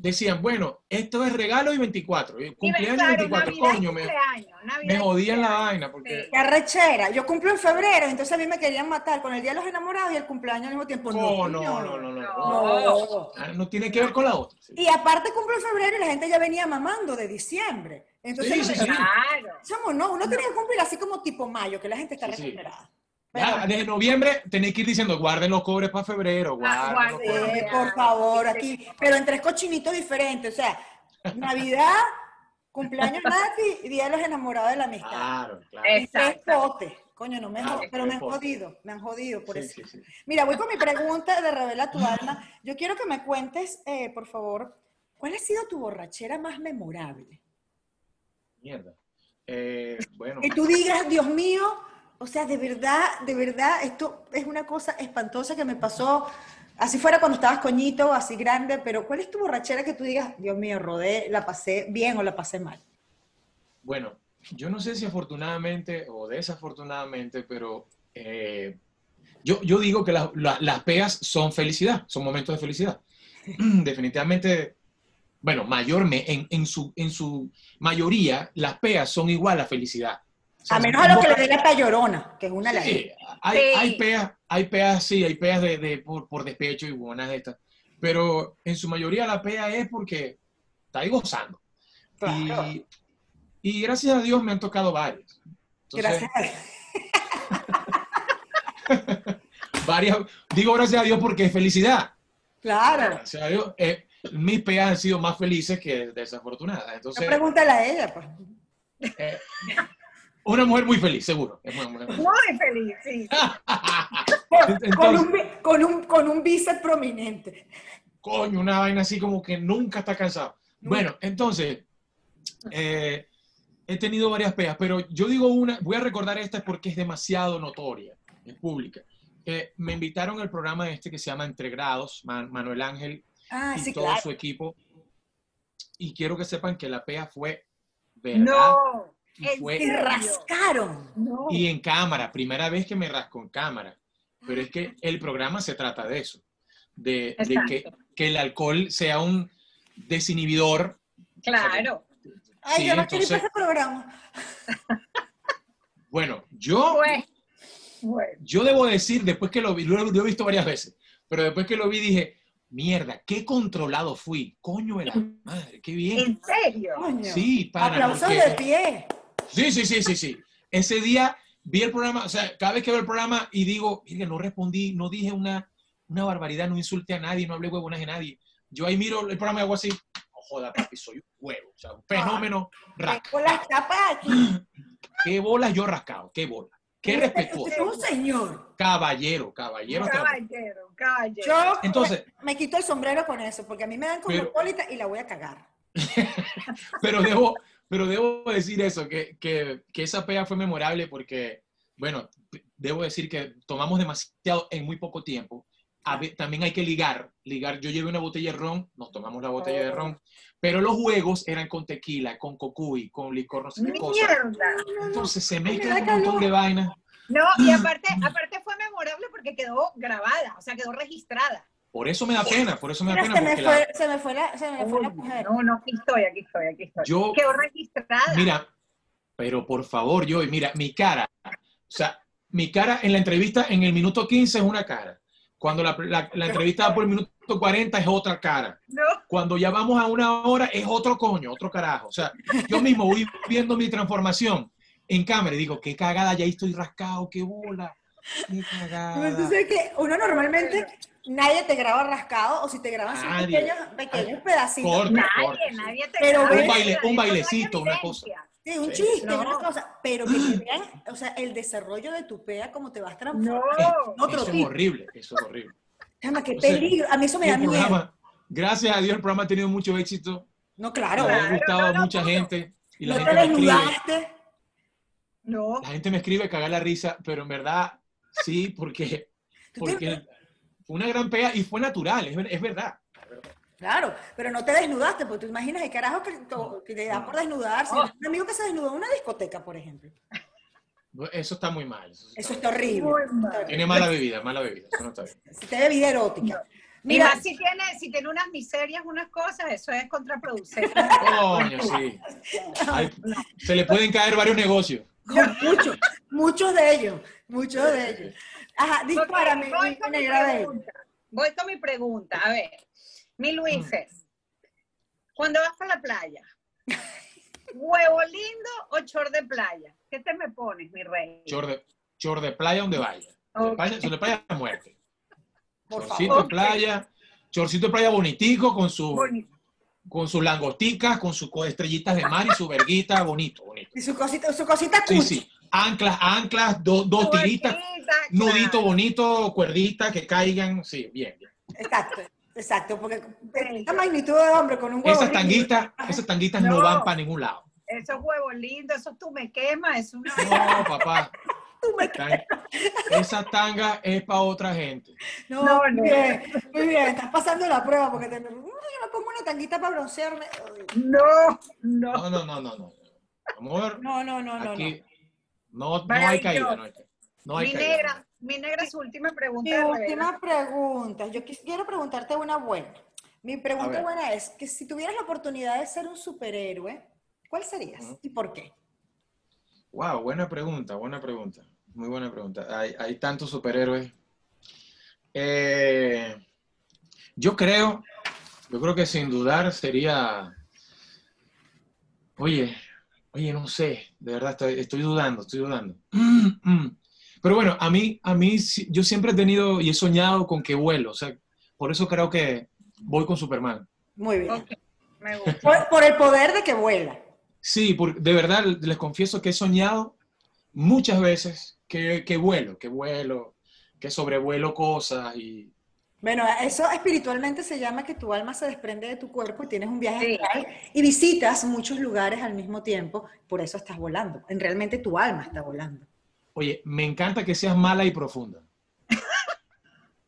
decían, bueno, esto es regalo y 24, y cumpleaños claro, 24, Navidad coño, me, me jodían la vaina, porque. Qué arrechera. Yo cumplo en febrero, entonces a mí me querían matar con el Día de los Enamorados y el cumpleaños al mismo tiempo. no, No, no, no, no, no, no. no. Ah, no tiene que ver con la otra. sí. Y aparte cumplo en febrero y la gente ya venía mamando de diciembre. Entonces, Sí, sí, sí. Claro. No, uno tenía que cumplir así como tipo mayo, que la gente está Sí, sí. recuperada. Ya, desde noviembre tenéis que ir diciendo, guarden los cobres para febrero, guarden los guarden. por favor, aquí, pero en tres cochinitos diferentes, o sea, Navidad, cumpleaños nazi y Día de los Enamorados de la Amistad. Claro, claro. Y tres Exacto. potes. Coño, no me han Claro, jod- pero me han jodido, me han jodido por Sí, eso. sí, sí. Mira, voy con mi pregunta de Revela tu alma. Yo quiero que me cuentes, eh, por favor, ¿cuál ha sido tu borrachera más memorable? Mierda. Eh, bueno, Que tú digas, Dios mío, o sea, de verdad, de verdad, esto es una cosa espantosa que me pasó, así fuera cuando estabas coñito así grande, pero ¿cuál es tu borrachera que tú digas, Dios mío, rodé, la pasé bien o la pasé mal? bueno, yo no sé si afortunadamente o desafortunadamente, pero eh, yo, yo digo que la- la- las peas son felicidad, son momentos de felicidad. Definitivamente, bueno, mayor, me- en, en, su, en su mayoría, las peas son igual a felicidad. Sea, A menos a lo que le dé la payorona, que es una la Sí, hay, Sí. hay peas, hay peas, sí, hay peas de, de- por, por despecho y buenas de estas, pero en su mayoría la pea es porque está ahí gozando. Claro. Y, y gracias a Dios me han tocado varias. Entonces, Gracias. a- varias, digo gracias a Dios porque es felicidad. Claro. Gracias a Dios, eh, mis peas han sido más felices que desafortunadas. No Entonces, pregúntale a ella, pues. eh, una mujer muy feliz, seguro. Es muy feliz. Muy feliz, sí. Con, Entonces- con un, con, un, con un bíceps prominente. coño, una vaina así como que nunca está cansado. Bueno, entonces, eh, he tenido varias peas, pero yo digo una, voy a recordar esta porque es demasiado notoria, es pública. Eh, me invitaron al programa este que se llama Entre Grados, Man- Manuel Ángel Ah, y sí, todo claro. su equipo, y quiero que sepan que la pea fue verdad No. Y rascaron. No. y en cámara, primera vez que me rasco en cámara. Pero es que el programa se trata de eso, de, de que, el alcohol sea un desinhibidor. Claro. Ay, Sí, yo no quiero ir para programa. Bueno, yo, bueno. yo debo decir, después que lo vi, lo, lo he visto varias veces, pero después que lo vi dije, mierda, qué controlado fui, coño de la madre, qué bien. ¿En serio? Sí, pana, Aplausos porque- de pie. Sí, sí, sí, sí, sí. Ese día vi el programa, o sea, cada vez que veo el programa y digo, mire, no respondí, no dije una, una barbaridad, no insulté a nadie, no hablé huevonas de nadie. Yo ahí miro el programa y hago así, no joda, papi, soy un huevo, o sea, un fenómeno rascado. Con las tapas aquí. Qué bolas yo rascado, qué bola. Qué Usted respetuoso. es un señor. Caballero, caballero. Caballero, caballero. Yo Entonces- me, me quito el sombrero con eso, porque a mí me dan Pero- cosmopolita y la voy a cagar. pero, debo, pero debo decir eso, que, que, que esa pea fue memorable porque, bueno, debo decir que tomamos demasiado en muy poco tiempo. A también hay que ligar, ligar. Yo llevé una botella de ron, nos tomamos la botella de ron, pero los juegos eran con tequila, con cocuy, con licor, no sé qué cosa. Entonces se me mezclan un montón de vainas. No, y aparte, aparte fue memorable porque quedó grabada, o sea, quedó registrada. Por eso me da pena, por eso me da Mira, pena. se me, la- fue, se me fue la, se me fue la mujer. No, no, aquí estoy, aquí estoy, aquí estoy. Yo- Quedó registrada. Mira, pero por favor, yo, mira, mi cara, o sea, mi cara en la entrevista en el minuto 15 es una cara. Cuando la, la- la entrevista va por el minuto 40 es otra cara. No, Cuando ya vamos a una hora es otro coño, otro carajo. O sea, yo mismo voy viendo mi transformación en cámara y digo, qué cagada, ya ahí estoy rascado, qué bola, qué cagada. Entonces que uno normalmente nadie te graba rascado o si te graban Nadie. pequeños, pequeños pedacitos. Corte, nadie, corte, sí. nadie te Pero graba. un baile- bailecito, una evidencia. Sí, un Sí. chiste, No. una cosa, pero que te vean, o sea, el desarrollo de tu pea, cómo te vas transformando. No. Otro Eso es horrible, eso es horrible. Chama, qué peligro. A mí eso me da miedo. programa, gracias a Dios, el programa ha tenido mucho éxito. No, claro. le ha gustado a mucha no. gente. Y la No te gente me escribe. desnudaste. No, La gente me escribe cagar la risa, pero en verdad sí, porque, te- una gran pega y fue natural, es, ver- es verdad. Claro, pero no te desnudaste, porque tú imaginas el carajo que, to- que te da por desnudarse. Oh. Un amigo que se desnudó en una discoteca, por ejemplo. Eso está muy mal. Eso, Eso está horrible. Tiene mala bebida, mala bebida. Eso no está bien. Si te bebida erótica. Mira, si tiene, si tiene unas miserias, unas cosas, eso es contraproducente. Coño, sí. Se le pueden caer varios negocios. muchos, muchos de ellos, muchos de ellos. Ajá, dispárame, voy mi con mi pregunta. Voy con mi pregunta. A ver, mi Luises, cuando vas a la playa, ¿huevo lindo o chor de playa? ¿Qué te me pones, mi rey? Chor de, chor de playa donde vaya. Chor de Ok. playa, de playa a muerte. Por Chorcito favor. de playa, chorcito de playa bonitico con su, Bonito. con sus langosticas, con sus estrellitas de mar y su verguita, bonito, bonito. Y su cosita, su cosita Sí, sí. Anclas, anclas, do- dos tiritas, nudito bonito, cuerditas que caigan. Sí, bien, bien. Exacto, exacto, porque esta magnitud de hombre con un huevo. Esas tanguitas, esas tanguitas no, No. van para ningún lado. Esos huevos lindos, esos tú me quemas, es una... No, papá. Tú me- Tan- Esa tanga es para otra gente. No, No, muy no. bien, muy bien, estás pasando la prueba porque te, "Mm, yo me pongo una tanguita para broncearme. No, no. No, no, no, no, no. Amor, No, no, no, no. no. aquí no, no hay caída. No hay, caída. no hay mi caída. negra, mi negra, su última pregunta. Mi última pregunta. Yo quiero preguntarte una buena. Mi pregunta buena es que si tuvieras la oportunidad de ser un superhéroe, ¿cuál serías y por qué? Wow, buena pregunta, buena pregunta. Muy buena pregunta. Hay, hay tantos superhéroes. Eh, yo creo, yo creo que sin dudar sería. Oye, oye, no sé, de verdad estoy, estoy dudando, estoy dudando. Mm, mm. Pero bueno, a mí, a mí, yo siempre he tenido y he soñado con que vuelo, o sea, por eso creo que voy con Superman. Muy bien. Ok, me gusta. Por, por el poder de que vuela. Sí, porque de verdad les confieso que he soñado muchas veces que, que vuelo, que vuelo, que sobrevuelo cosas y Bueno, eso espiritualmente se llama que tu alma se desprende de tu cuerpo y tienes un viaje Sí. astral y visitas muchos lugares al mismo tiempo, por eso estás volando. En realmente tu alma está volando. oye, me encanta que seas mala y profunda.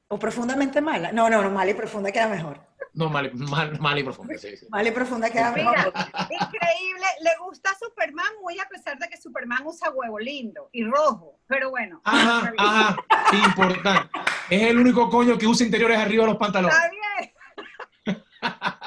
O profundamente mala. No, no, no, mala y profunda queda mejor. No, mala, mal- mala y profunda, sí, sí. Mala y profunda queda Mira, mejor. increíble. Le gusta Superman muy a pesar de que Superman usa huevo lindo y rojo. Pero bueno. Ajá, ajá, importante. Es el único coño que usa interiores arriba de los pantalones. Está bien.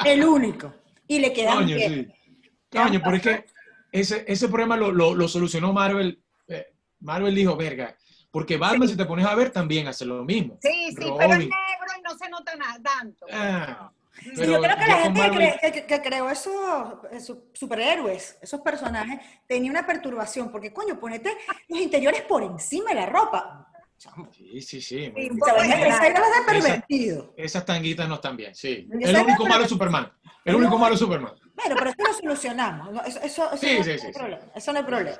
El único. Y le quedan Coño, bien. sí. Coño, pero es que ese, ese problema lo, lo- lo solucionó Marvel. Eh, Marvel dijo, verga, porque Batman, si te pones a ver, también hace lo mismo. Sí, sí, pero es negro y no se nota nada tanto. Ah, Sí, yo creo que yo la gente Marvel- que creó esos, esos superhéroes, esos personajes, tenía una perturbación, porque coño, ponete los interiores por encima de la ropa. Chamo, sí, sí, sí. muy Sí, un bien. poco ¿sabes? extraño. Esa era la de pervertido. Esas tanguitas no están bien, sí. El único malo es Superman. El No. único malo es Superman. Bueno, pero eso lo solucionamos. Eso, eso, eso Sí, no, sí, problema. Eso no hay problema.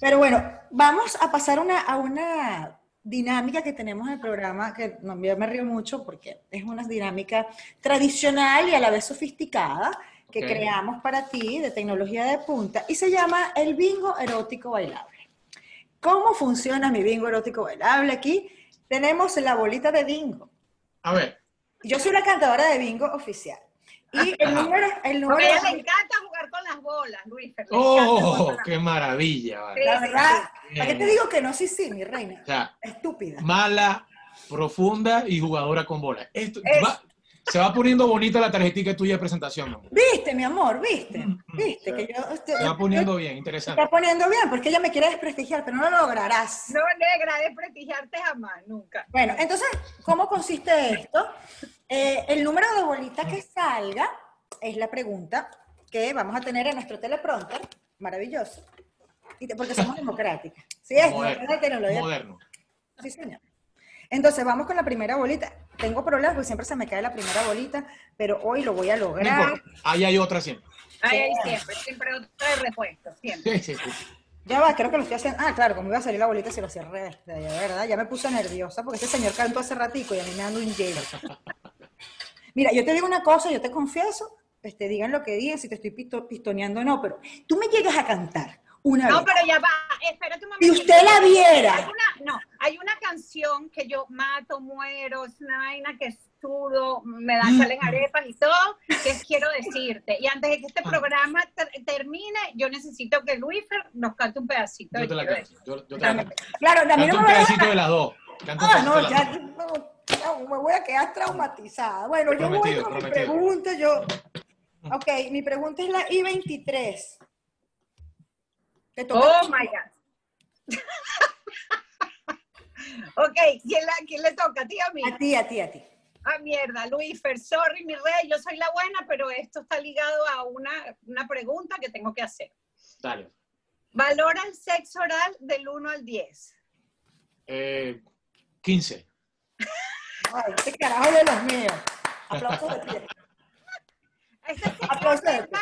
Pero bueno, vamos a pasar una, a una dinámica que tenemos en el programa, que no, yo me río mucho porque es una dinámica tradicional y a la vez sofisticada, que creamos para ti de tecnología de punta y se llama el bingo erótico bailable. ¿Cómo funciona mi bingo erótico bailable? Aquí tenemos la bolita de bingo. A ver, Yo soy la cantadora de bingo oficial. Y el Ajá. número, el A número, ella le encanta jugar con las bolas, Luis. ¡oh, qué maravilla! vale. la verdad. ¿para qué te digo que no? Sí, sí, mi reina. O sea, Estúpida. mala, profunda y jugadora con bola. Esto, Es- va- se va poniendo bonita la tarjetita tuya de presentación, mi amor. ¿Viste, mi amor? ¿Viste? Mm, mm, ¿Viste? se- Que yo, este, Se va poniendo bien, Se interesante. está poniendo bien, porque ella me quiere desprestigiar, pero no lo lograrás. No, negra, de prestigiarte jamás, nunca. Bueno, entonces, ¿cómo consiste esto? Eh, el número de bolita que salga es la pregunta que vamos a tener en nuestro teleprompter, maravilloso, porque somos democráticas. Sí, es Moderno. tecnología. Moderno. Sí, señor. Entonces, vamos con la primera bolita. Tengo problemas porque siempre se me cae la primera bolita, pero hoy lo voy a lograr. Ahí hay otra siempre. Ahí, Sí. siempre, siempre otra de repuesto, siempre. Sí, sí, sí. Ya va, creo que lo estoy haciendo. Ah, claro, como iba a salir la bolita si lo cerré, este, de verdad. Ya me puse nerviosa porque este señor cantó hace ratico y a mí me ando un hielo. Mira, yo te digo una cosa, yo te confieso, este, digan lo que digan, si te estoy pisto- pistoneando o no, pero tú me llegas a cantar una No, vez. pero ya va, espérate un momento. Si usted la viera. Hay una, no, hay una canción que yo mato, muero, es una vaina que sudo, me dan, salen arepas y todo, que quiero decirte. Y antes de que este Ah. programa ter- termine, yo necesito que Luífer nos cante un pedacito. Yo de te la canto. Yo, yo te la canto. Claro, no un me va a pedacito de las dos. Canto Ah, no, ya dos. no, no, me voy a quedar traumatizada. Bueno, yo voy Prometido, con mi pregunta, yo... Ok, mi pregunta es la I-23. Te toca a Oh my God. ok, ¿quién, la, ¿quién le toca? ¿A ti o a mí? A ti, a ti, a ti. Ah, mierda, Luífer, sorry, mi rey, yo soy la buena, pero esto está ligado a una, una pregunta que tengo que hacer. Dale. Valora el sexo oral del 1 al 10. Eh, 15. Ay, este carajo de los míos. Aplausos de pie. Este Aplausos le de pie.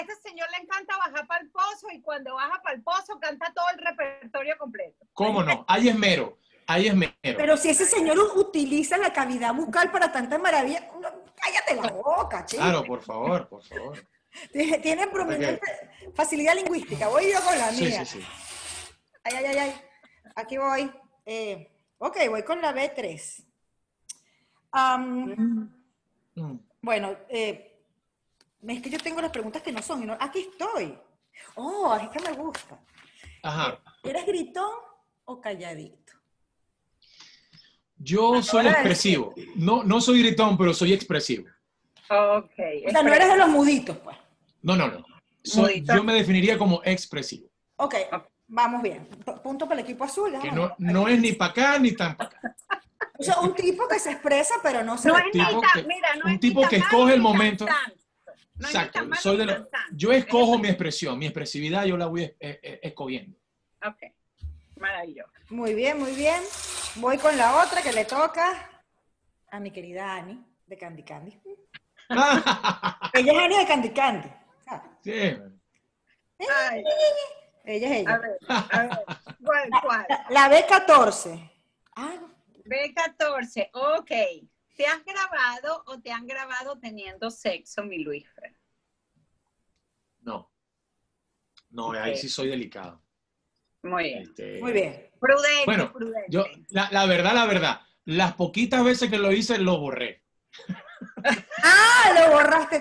Este señor le encanta bajar para el pozo y cuando baja para el pozo canta todo el repertorio completo. ¿Cómo no? Hay esmero. Hay esmero. Pero si ese señor utiliza la cavidad bucal para tanta maravilla, no, cállate la boca, chico. Claro, por favor, por favor. Tiene, prominente facilidad lingüística. Voy yo con la Sí, mía. sí, sí. Ay, ay, ay, ay. Aquí voy. Eh, ok, voy con la B3. Am, Mm. bueno, eh, es que yo tengo las preguntas que no son. y no- aquí estoy. Oh, es que me gusta. Ajá. ¿Eres gritón o calladito? Yo soy expresivo. No, no soy gritón, pero soy expresivo. Ok. O sea, no eres de los muditos, pues. No, no, no. Soy- yo me definiría como expresivo. Ok, vamos bien. P- Punto para el equipo azul. Que no, no es ni para acá ni tan para acá. O sea, un tipo que se expresa, pero no se... No es ni tan, que- mira, no un es ni tipo tan que escoge el tan momento. No Exacto. tan Soy de lo- yo escojo mi expresión, mi expresividad yo la voy eh, eh, escogiendo. Ok, maravilloso. Muy bien, muy bien. Voy con la otra que le toca a mi querida Ani, de Candy Candy. Ella es Ani de Candy Candy. ¿sabes? sí. Ay, Ella es a ella. ver, a ver, ¿cuál, cuál? La B14. Ah, B14, ok. ¿Te has grabado o te han grabado teniendo sexo, mi Luífer? No. No, ahí sí soy delicado. Muy bien. Este, muy bien. Prudente, Bueno, prudente. Yo, la, la verdad, la verdad, las poquitas veces que lo hice, lo borré. Ah, lo borraste.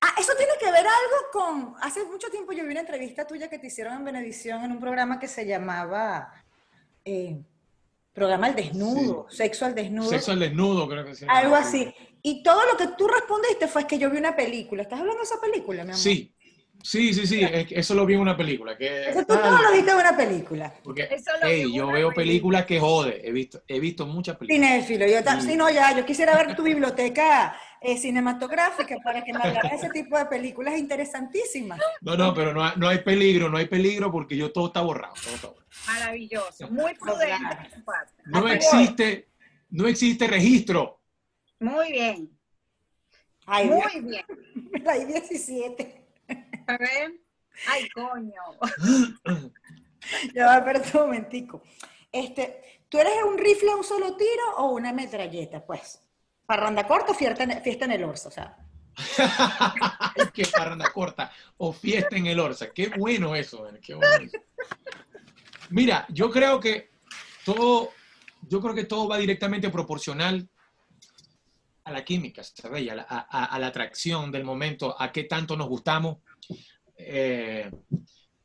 Ah, eso tiene que ver algo con. Hace mucho tiempo yo vi una entrevista tuya que te hicieron en Benevisión en un programa que se llamaba eh, Programa al Desnudo, Sexo al Desnudo. Sexo al desnudo, creo que sí. Algo así. Y todo lo que tú respondiste fue que yo vi una película. ¿Estás hablando de esa película, mi amor? Sí, sí, sí, sí, eso lo vi en una película. Que, Eso tú todo lo viste en una película. porque, Eso lo hey, vi en yo una veo película. películas que jode, he visto, he visto muchas películas. Cinéfilo. Yo ta- Sí. sí, no, ya, yo quisiera ver tu biblioteca eh, cinematográfica para que me hablaras de ese tipo de películas interesantísimas. No, no, pero no hay, no hay peligro, no hay peligro porque yo todo está borrado. todo está borrado. Maravilloso. Muy prudente. No existe, no existe registro. Muy bien. Ay, Dios. Muy bien. La I-17. A ver. Ay, coño. Ya va, espérate un momentico. Este, ¿Tú eres un rifle a un solo tiro o una metralleta? Pues, parranda corta o fiesta en, fiesta en el orso, o sea. qué parranda corta. O fiesta en el Orsa. Qué bueno eso, qué bueno eso. Mira, yo creo que todo, yo creo que todo va directamente proporcional a la química, ¿sabes? A la, a- a la atracción del momento, a qué tanto nos gustamos. Eh,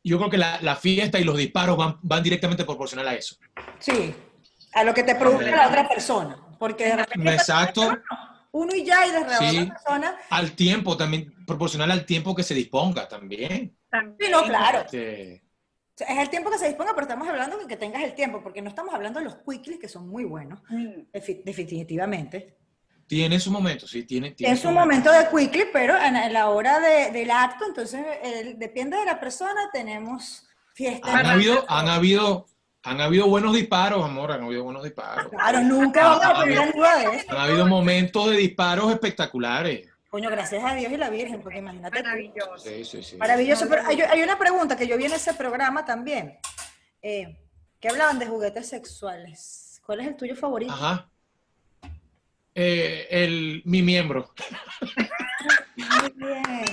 yo creo que la, la fiesta y los disparos van, van directamente proporcional a eso. Sí, a lo que te produce la otra persona. Porque de repente Exacto. uno y ya, y de repente Sí. otra persona. Al tiempo también, proporcional al tiempo que se disponga también. Sí, no, claro. Este, es el tiempo que se disponga, pero estamos hablando de que tengas el tiempo, porque no estamos hablando de los quicklies, que son muy buenos, Mm. defi- definitivamente. Tiene su momento, sí, tiene, tiene Es su un momento de quickly, pero en, en la hora de- del acto, entonces el- depende de la persona, tenemos fiestas. Han habido, han habido, han habido buenos disparos, amor, han habido buenos disparos. Claro, nunca vamos a poner duda de eso. Han habido momentos de disparos espectaculares. Coño, gracias a Dios y la Virgen, porque imagínate. Maravilloso. Sí, sí, sí. Maravilloso, pero hay, hay una pregunta que yo vi en ese programa también, eh, que hablaban de juguetes sexuales. ¿Cuál es el tuyo favorito? Ajá. Eh, el, mi miembro. Muy bien.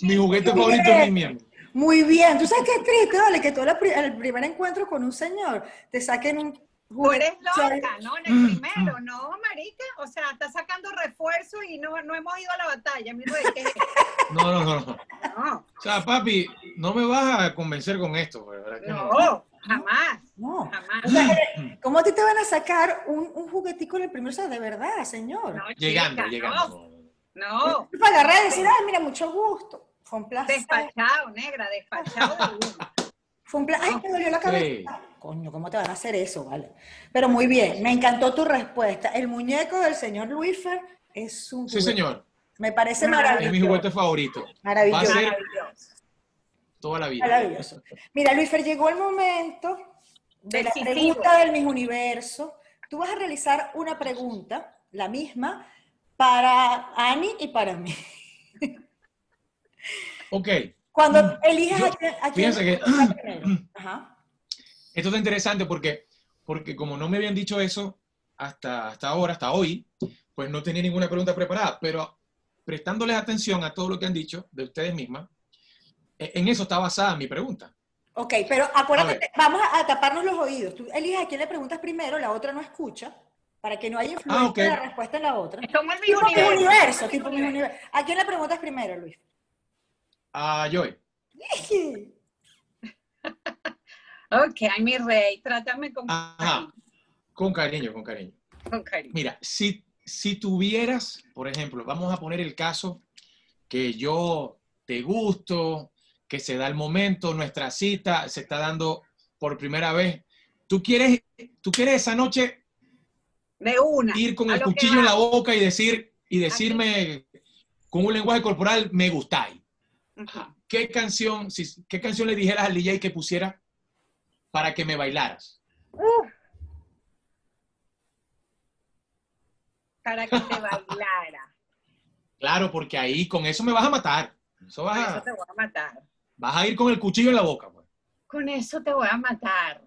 Mi juguete favorito es mi miembro. Muy bien. ¿Tú sabes qué triste, vale? Que pri- el primer encuentro con un señor te saquen un Tú eres loca, ¿no? En el Mm, primero, ¿no, marica? O sea, estás sacando refuerzo y no, no hemos ido a la batalla, mi rey. ¿qué es No, no, no, no. No, O sea, papi, no me vas a convencer con esto, pues, ¿verdad que no? no, jamás, No. jamás. O sea, ¿Cómo a ti te van a sacar un, un juguetico en el primero? O sea, de verdad, señor. No, Llegando, chica, llegando. No, no. Para agarrar y decir, ay, mira, mucho gusto. Fue un placer. Despachado, negra, despachado de uno. Fue un placer. Ay, me dolió la cabeza. Sí. Coño, ¿cómo te van a hacer eso, vale? Pero muy bien, me encantó tu respuesta. El muñeco del señor Luifer es un Sí, juguete. señor. Me parece Es mi maravilloso. juguete favorito. Maravilloso. Va a ser Maravilloso. Toda la vida. Maravilloso. Mira, Luifer, llegó el momento de la pregunta del Miss Universo. Tú vas a realizar una pregunta, la misma, para Ani y para mí. Ok. Cuando elijas Yo- a quién, a quién fíjense que-. Ajá. Esto está interesante porque, porque como no me habían dicho eso hasta, hasta ahora, hasta hoy, pues no tenía ninguna pregunta preparada, pero prestándoles atención a todo lo que han dicho de ustedes mismas, en eso está basada mi pregunta. Ok, pero acuérdate, A vamos a, a taparnos los oídos. Tú eliges a quién le preguntas primero, la otra no escucha, para que no haya influencia Ah, de la respuesta en la otra. Es como el mismo universo. universo, tipo Miss universo. ¿A quién le preguntas primero, Luis? Ah, Joy. Ok, ay, mi rey, trátame con Ajá. cariño. Con cariño, con cariño. Con cariño. Mira, si, si tuvieras, por ejemplo, vamos a poner el caso que yo te gusto, que se da el momento, nuestra cita se está dando por primera vez. ¿Tú quieres, tú quieres esa noche De una. ir con el cuchillo en la boca y decir y decirme con un lenguaje corporal me gustáis? Ajá. ¿Qué canción, si, qué canción le dijeras al DJ que pusiera para que me bailaras? Para que te bailara. Claro, porque ahí con eso me vas a matar. Eso vas eso a, te voy a matar. Vas a ir con el cuchillo en la boca. pues. Con eso te voy a matar.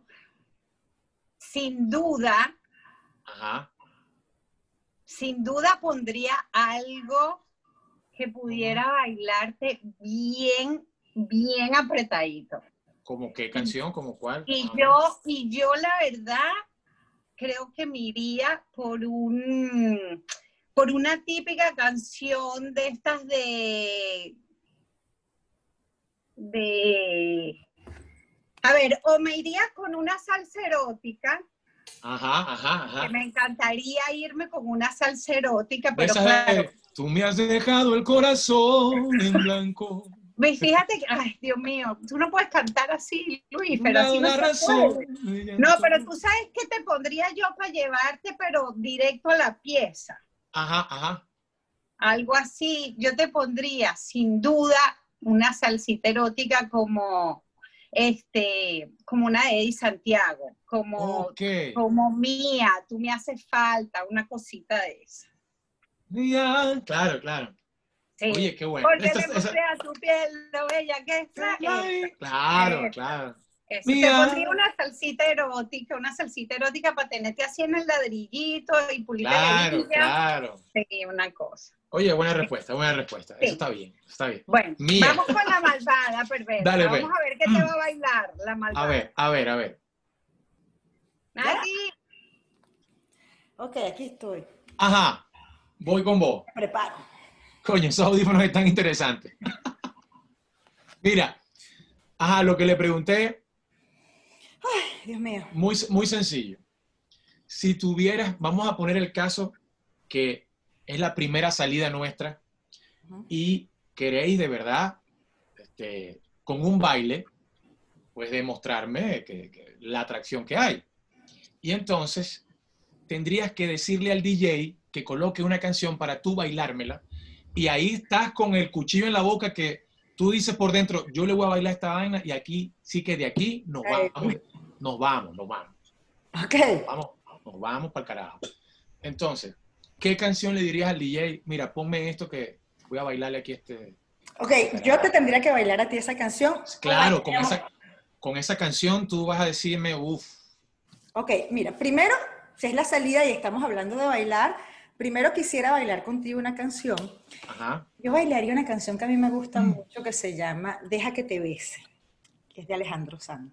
Sin duda, Ajá. sin duda pondría algo que pudiera bailarte bien, bien apretadito. ¿Cómo qué canción? ¿Cómo cuál? Y Ajá. yo, y yo la verdad, creo que me iría por un, por una típica canción de estas de, de, a ver, o me iría con una salsa erótica, Ajá, ajá, ajá. que me encantaría irme con una salsa erótica, pero claro, Tú me has dejado el corazón en blanco. fíjate que, ay, Dios mío, tú no puedes cantar así, Luis, pero así no razón. puede. No, pero tú sabes qué te pondría yo para llevarte, pero directo a la pieza. Ajá, ajá. Algo así, yo te pondría sin duda una salsita erótica como este, como una de Eddie Santiago, como, Ok. como mía, tú me haces falta, una cosita de esa. Ya, Claro, claro. Sí. Oye, qué bueno. Porque Esta- le mostré a tu piel lo bella que. Ay, Claro, claro. Eso, te pondría una salsita erótica, una salsita erótica para tenerte así en el ladrillito y pulir Claro, claro. Sí, una cosa. Oye, buena respuesta, buena respuesta. Sí. Eso está bien, está bien. Bueno, Mía. vamos con la malvada, perversa. Dale, vamos ve. a ver qué te va a bailar la malvada. A ver, a ver, a ver. Nati, Ok, aquí estoy. Ajá, voy con vos. Me preparo. Coño, esos audífonos están interesantes. Mira, ajá, lo que le pregunté, Dios mío. muy, muy sencillo. Si tuvieras, vamos a poner el caso que es la primera salida nuestra y queréis de verdad, este, con un baile, pues demostrarme que, que la atracción que hay. Y entonces tendrías que decirle al DJ que coloque una canción para tú bailármela y ahí estás con el cuchillo en la boca que tú dices por dentro, yo le voy a bailar esta vaina y aquí sí que de aquí nos vamos, nos vamos, nos vamos, Ok. vamos, nos vamos para el carajo. Entonces, ¿qué canción le dirías al DJ? Mira, ponme esto que voy a bailarle aquí este... Ok, yo te tendría que bailar a ti esa canción. Claro, con esa, con esa canción tú vas a decirme, uff, Ok, mira, primero, si es la salida y estamos hablando de bailar, primero quisiera bailar contigo una canción. ajá, Yo bailaría una canción que a mí me gusta Mm. mucho que se llama Deja que te bese, que es de Alejandro Sanz.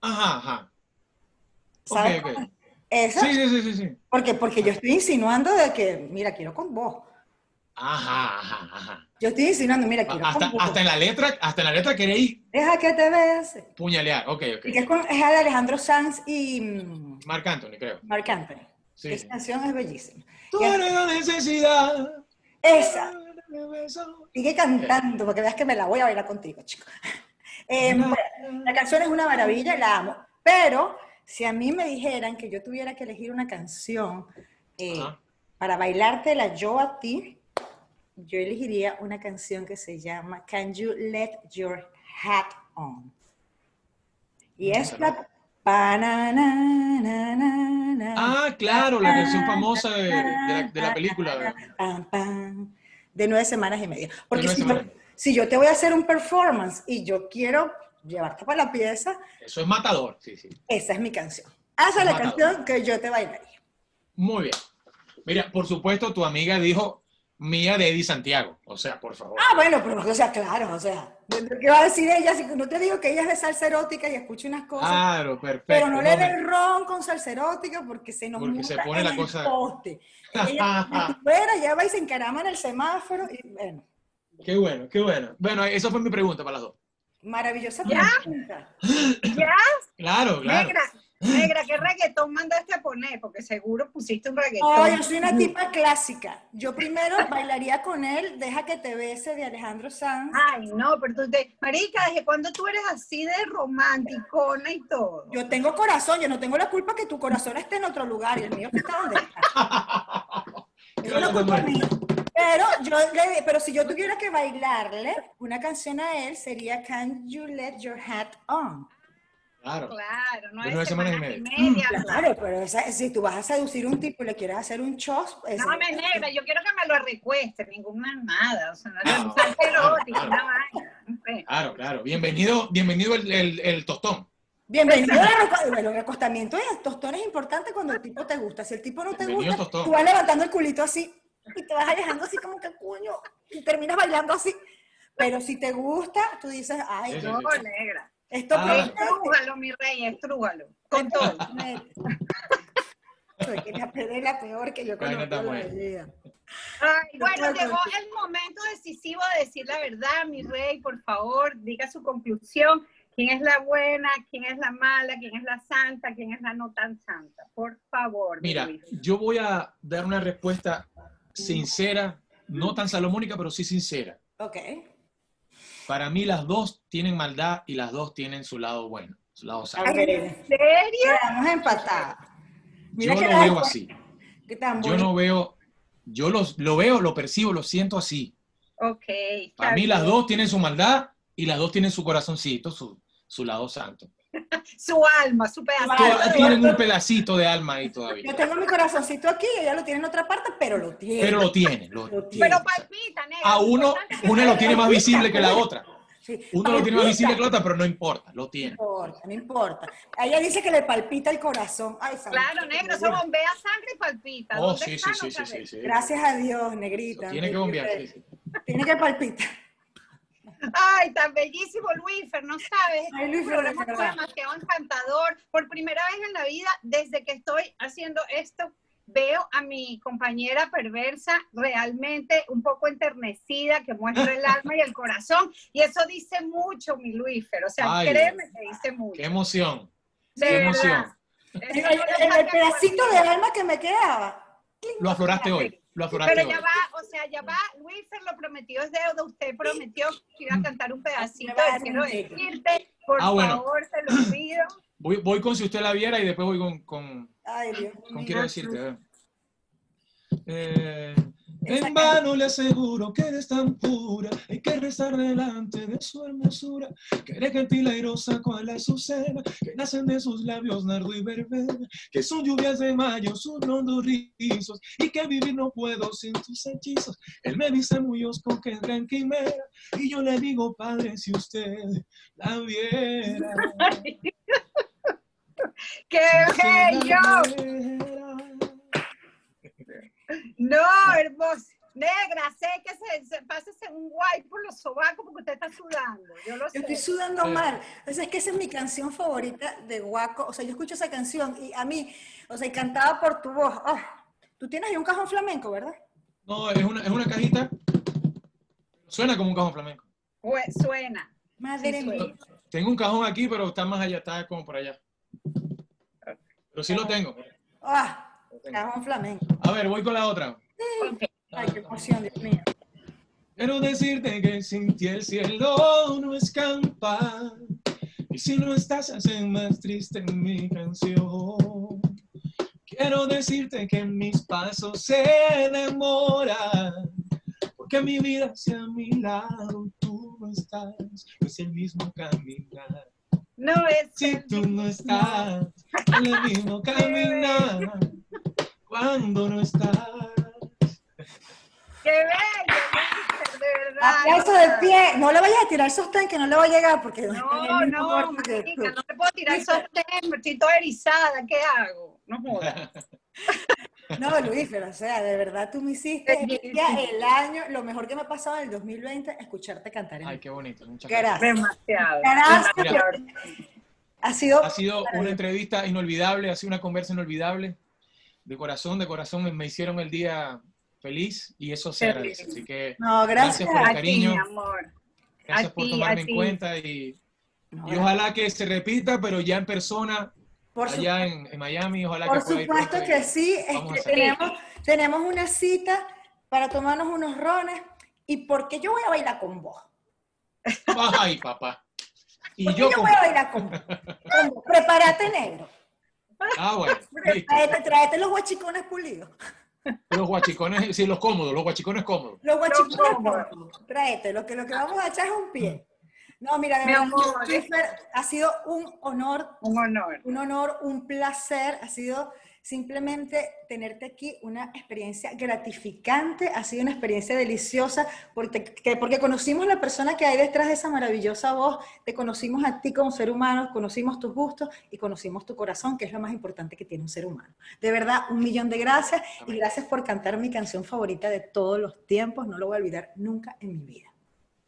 ajá, ajá. ¿Sabes? ok. cuál es? Esa, Sí, sí, sí, sí, porque, porque yo estoy insinuando de que, mira, quiero con vos. Ajá, ajá, ajá. Yo estoy insinuando, mira, quiero Hasta, con vos. hasta en la letra, hasta en la letra queréis Deja que te bese. puñalear. Ok, ok. Y que es, con, es de Alejandro Sanz y mm, Marc Anthony, creo. Marc Anthony. Sí. Esa canción es bellísima. Tú eres la necesidad. Esa. Sigue cantando, porque veas que me la voy a bailar contigo, chico. Eh, bueno, la canción es una maravilla, la amo. Pero si a mí me dijeran que yo tuviera que elegir una canción eh, Ajá. para bailártela yo a ti, yo elegiría una canción que se llama Can You Let Your Hat On? Y es Esa la... Ah, claro, la canción famosa de, de la, de la película. De nueve semanas y media. Porque semanas si yo te voy a hacer un performance y yo quiero llevarte para la pieza, Eso es matador, sí, sí. esa es mi canción. Esa es la Matador. canción que yo te bailaría. Muy bien. Mira, por supuesto, tu amiga dijo mía de Eddie Santiago. O sea, por favor. Ah, bueno, pero, o sea, claro, o sea, ¿qué va a decir ella? Si no te digo que ella es de salsa erótica y escucha unas cosas, Claro, perfecto. pero no le me- dé ron con salsa erótica porque se nos Porque se pone en la el cosa- poste. Ella fuera, ya va y se encarama en el semáforo y bueno, Qué bueno, qué bueno. Bueno, esa fue mi pregunta para las dos. Maravillosa ¿Ya? pregunta. ya, Claro, claro. negra, negra, ¿qué reggaetón mandaste a poner? Porque seguro pusiste un reggaetón. Oh, yo soy una tipa clásica. Yo primero bailaría con él, Deja que te bese de Alejandro Sanz. Ay, no, pero tú te... Marica, ¿desde cuándo tú eres así de romanticona y todo? Yo tengo corazón, yo no tengo la culpa que tu corazón esté en otro lugar y el mío que está donde está. Eso no es culpa mía. Pero, yo, le- pero si yo tuviera que bailarle una canción a él, sería Can You Let Your Hat On? Claro. Claro, no es nueve semanas y semanas y media. media. Claro, pero esa- si tú vas a seducir a un tipo y le quieres hacer un chos, esa- No me negra, yo quiero que me lo recueste, ninguna nada, o sea, no claro. vaina. no sé. Claro, claro. Bienvenido, bienvenido el, el- el tostón. Bienvenido al bueno, el recostamiento y el tostón es importante cuando el tipo te gusta. Si el tipo no te Bienvenido gusta, tostón. tú vas levantando el culito así y te vas alejando así como que coño y terminas bailando así. Pero si te gusta, tú dices, ay, Sí, sí, no, No, negra. esto Ah. Estrújalo, mi rey, estrújalo. Con todo. Soy que la peor es la peor que yo conozco tan en vida. Ay, bueno, llegó el momento decisivo de decir la verdad, mi rey, por favor, diga su conclusión. ¿Quién es la buena? ¿Quién es la mala? ¿Quién es la santa? ¿Quién es la no tan santa? Por favor. mi Mira, yo voy a dar una respuesta sincera, no tan salomónica, pero sí sincera. Ok. Para mí las dos tienen maldad y las dos tienen su lado bueno, su lado sano. ¿En serio? Vamos empatados. Mira Yo que lo veo así. Qué tan Yo no veo, yo los, lo veo, lo percibo, lo siento así. Ok. Para mí las dos tienen su maldad y las dos tienen su corazoncito, su, su lado santo. Su alma, su. Todas tienen un pedacito de alma ahí todavía. Yo tengo mi corazoncito aquí y ella lo tiene en otra parte, pero lo tiene. Pero lo tienen. lo- Lo tiene. Pero palpita, negra. a uno, una lo tiene más visible que la otra. Uno lo tiene más visible que el otro, pero no importa, lo No tiene. importa, no importa. Ella dice que le palpita el corazón. Ay, Claro, negro, eso bombea sangre y palpita. Oh, ¿Dónde sí, sí, sí, No sí, sí, sí. Gracias a Dios, negrita. Tiene que bombear, sí, sí. Tiene que palpitar. Ay, tan bellísimo, Luífer, no sabes. Ay, Luífer, Un programa demasiado encantador. Por primera vez en la vida, desde que estoy haciendo esto, veo a mi compañera perversa realmente un poco enternecida, que muestra el alma y el corazón. Y eso dice mucho, mi Luífer. O sea, Ay, créeme que dice mucho. Qué emoción, De qué emoción. El, el- el- el pedacito de alma que me quedaba. Lo afloraste hoy, lo Pero hoy. ya va, o sea, ya va, Luífer, lo prometido es deuda. Usted prometió que iba a cantar un pedacito. De Quiero decir. decirte, por Ah, bueno. favor, te lo pido. Voy, voy con si usted la viera y después voy con, con, Ay, Dios con quiero decirte. a ver. Eh, en vano le aseguro que eres tan pura, hay que rezar delante de su hermosura, que eres gentil airosa cual la azucena, que nacen de sus labios nardo y verbena, que son lluvias de mayo, sus blondos rizos, y que vivir no puedo sin tus hechizos. Él me dice muy osco que es gran quimera, y yo le digo, padre, si usted la viera. ¡Qué bello! No, hermoso. Negra, sé que se, se pásese un guay por los sobacos porque usted está sudando. Yo lo Yo sé. estoy sudando Sí. mal. O sea, es que esa es mi canción favorita de Guaco. O sea, yo escucho esa canción y a mí, o sea, cantada por tu voz. Oh, tú tienes ahí un cajón flamenco, ¿verdad? No, es una, es una cajita. Suena como un cajón flamenco. Suena. Madre Sí, mía. Tengo un cajón aquí, pero está más allá, está como por allá. Pero sí lo tengo. Ah, cajón flamenco. A ver, voy con la otra. Ay, qué emoción, Dios mío. Quiero decirte que sin ti el cielo no escampa. Y si no estás, hace más triste mi canción. Quiero decirte que mis pasos se demoran. Porque mi vida hacia mi lado tú no estás. No es el mismo caminar. No es. Si tú no estás en el mismo caminar, cuando no estás. ¡Qué bello! Luífer, De verdad. Aplauso de pie. No le vayas a tirar sostén que no le va a llegar porque No, no, marica, no te puedo tirar sostén, estoy toda erizada, ¿qué hago? No jodas. No, Luis, pero o sea, de verdad tú me hiciste el año, lo mejor que me ha pasado en el 2020, escucharte cantar. en Ay, qué bonito. Muchas gracias. Gracias. Demasiado. Gracias. demasiado. Ha sido Ha sido una entrevista inolvidable, ha sido una conversa inolvidable. De corazón, de corazón me, me hicieron el día feliz y eso se Qué agradece. Así que No, gracias. Gracias por el ti, cariño. mi amor. gracias A por ti, tomarme en ti. cuenta y, No, y ojalá que se repita, pero ya en persona, por allá en, en Miami, ojalá Por que ir supuesto que sí, este, tenemos, tenemos una cita para tomarnos unos rones y porque yo voy a bailar con vos. Ay, papá. Y Porque yo yo, con... voy a bailar. Con vos. Prepárate negro. Ah, bueno. Tráete, tráete los guachicones pulidos. Los guachicones, sí, los cómodos, los guachicones cómodos. Los guachicones cómodos. pulidos. Tráete, lo que, lo que vamos a echar es un pie. No, mira, de verdad, ha sido un honor Un honor. un honor, un placer, ha sido simplemente tenerte aquí, una experiencia gratificante, ha sido una experiencia deliciosa, porque, que- porque conocimos la persona que hay detrás de esa maravillosa voz, te conocimos a ti como ser humano, conocimos tus gustos y conocimos tu corazón, que es lo más importante que tiene un ser humano. De verdad, un millón de gracias y gracias por cantar mi canción favorita de todos los tiempos, no lo voy a olvidar nunca en mi vida.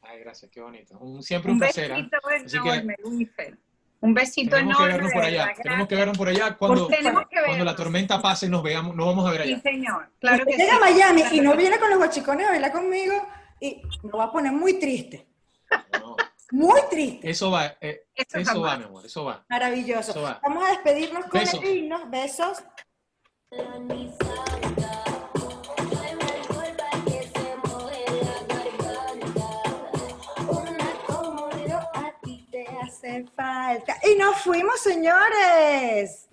Ay, gracias, qué bonito. Un- siempre Un un placer. ¿ah? besito Así que enorme, Luífer. Un besito tenemos que enorme. vernos por allá. Tenemos que vernos por allá cuando, Tenemos que cuando la tormenta pase y nos veamos, nos vamos a ver Sí, allá. señor. Claro que Usted sí. llega a Miami y no viene con los guachicones a bailar conmigo y me va a poner muy triste, No, muy triste. eso va, eh, Eso eso va, mi amor, eso va. Maravilloso. Eso va. Vamos a despedirnos con Besos. el himno. Besos. Falta. Y nos fuimos, señores.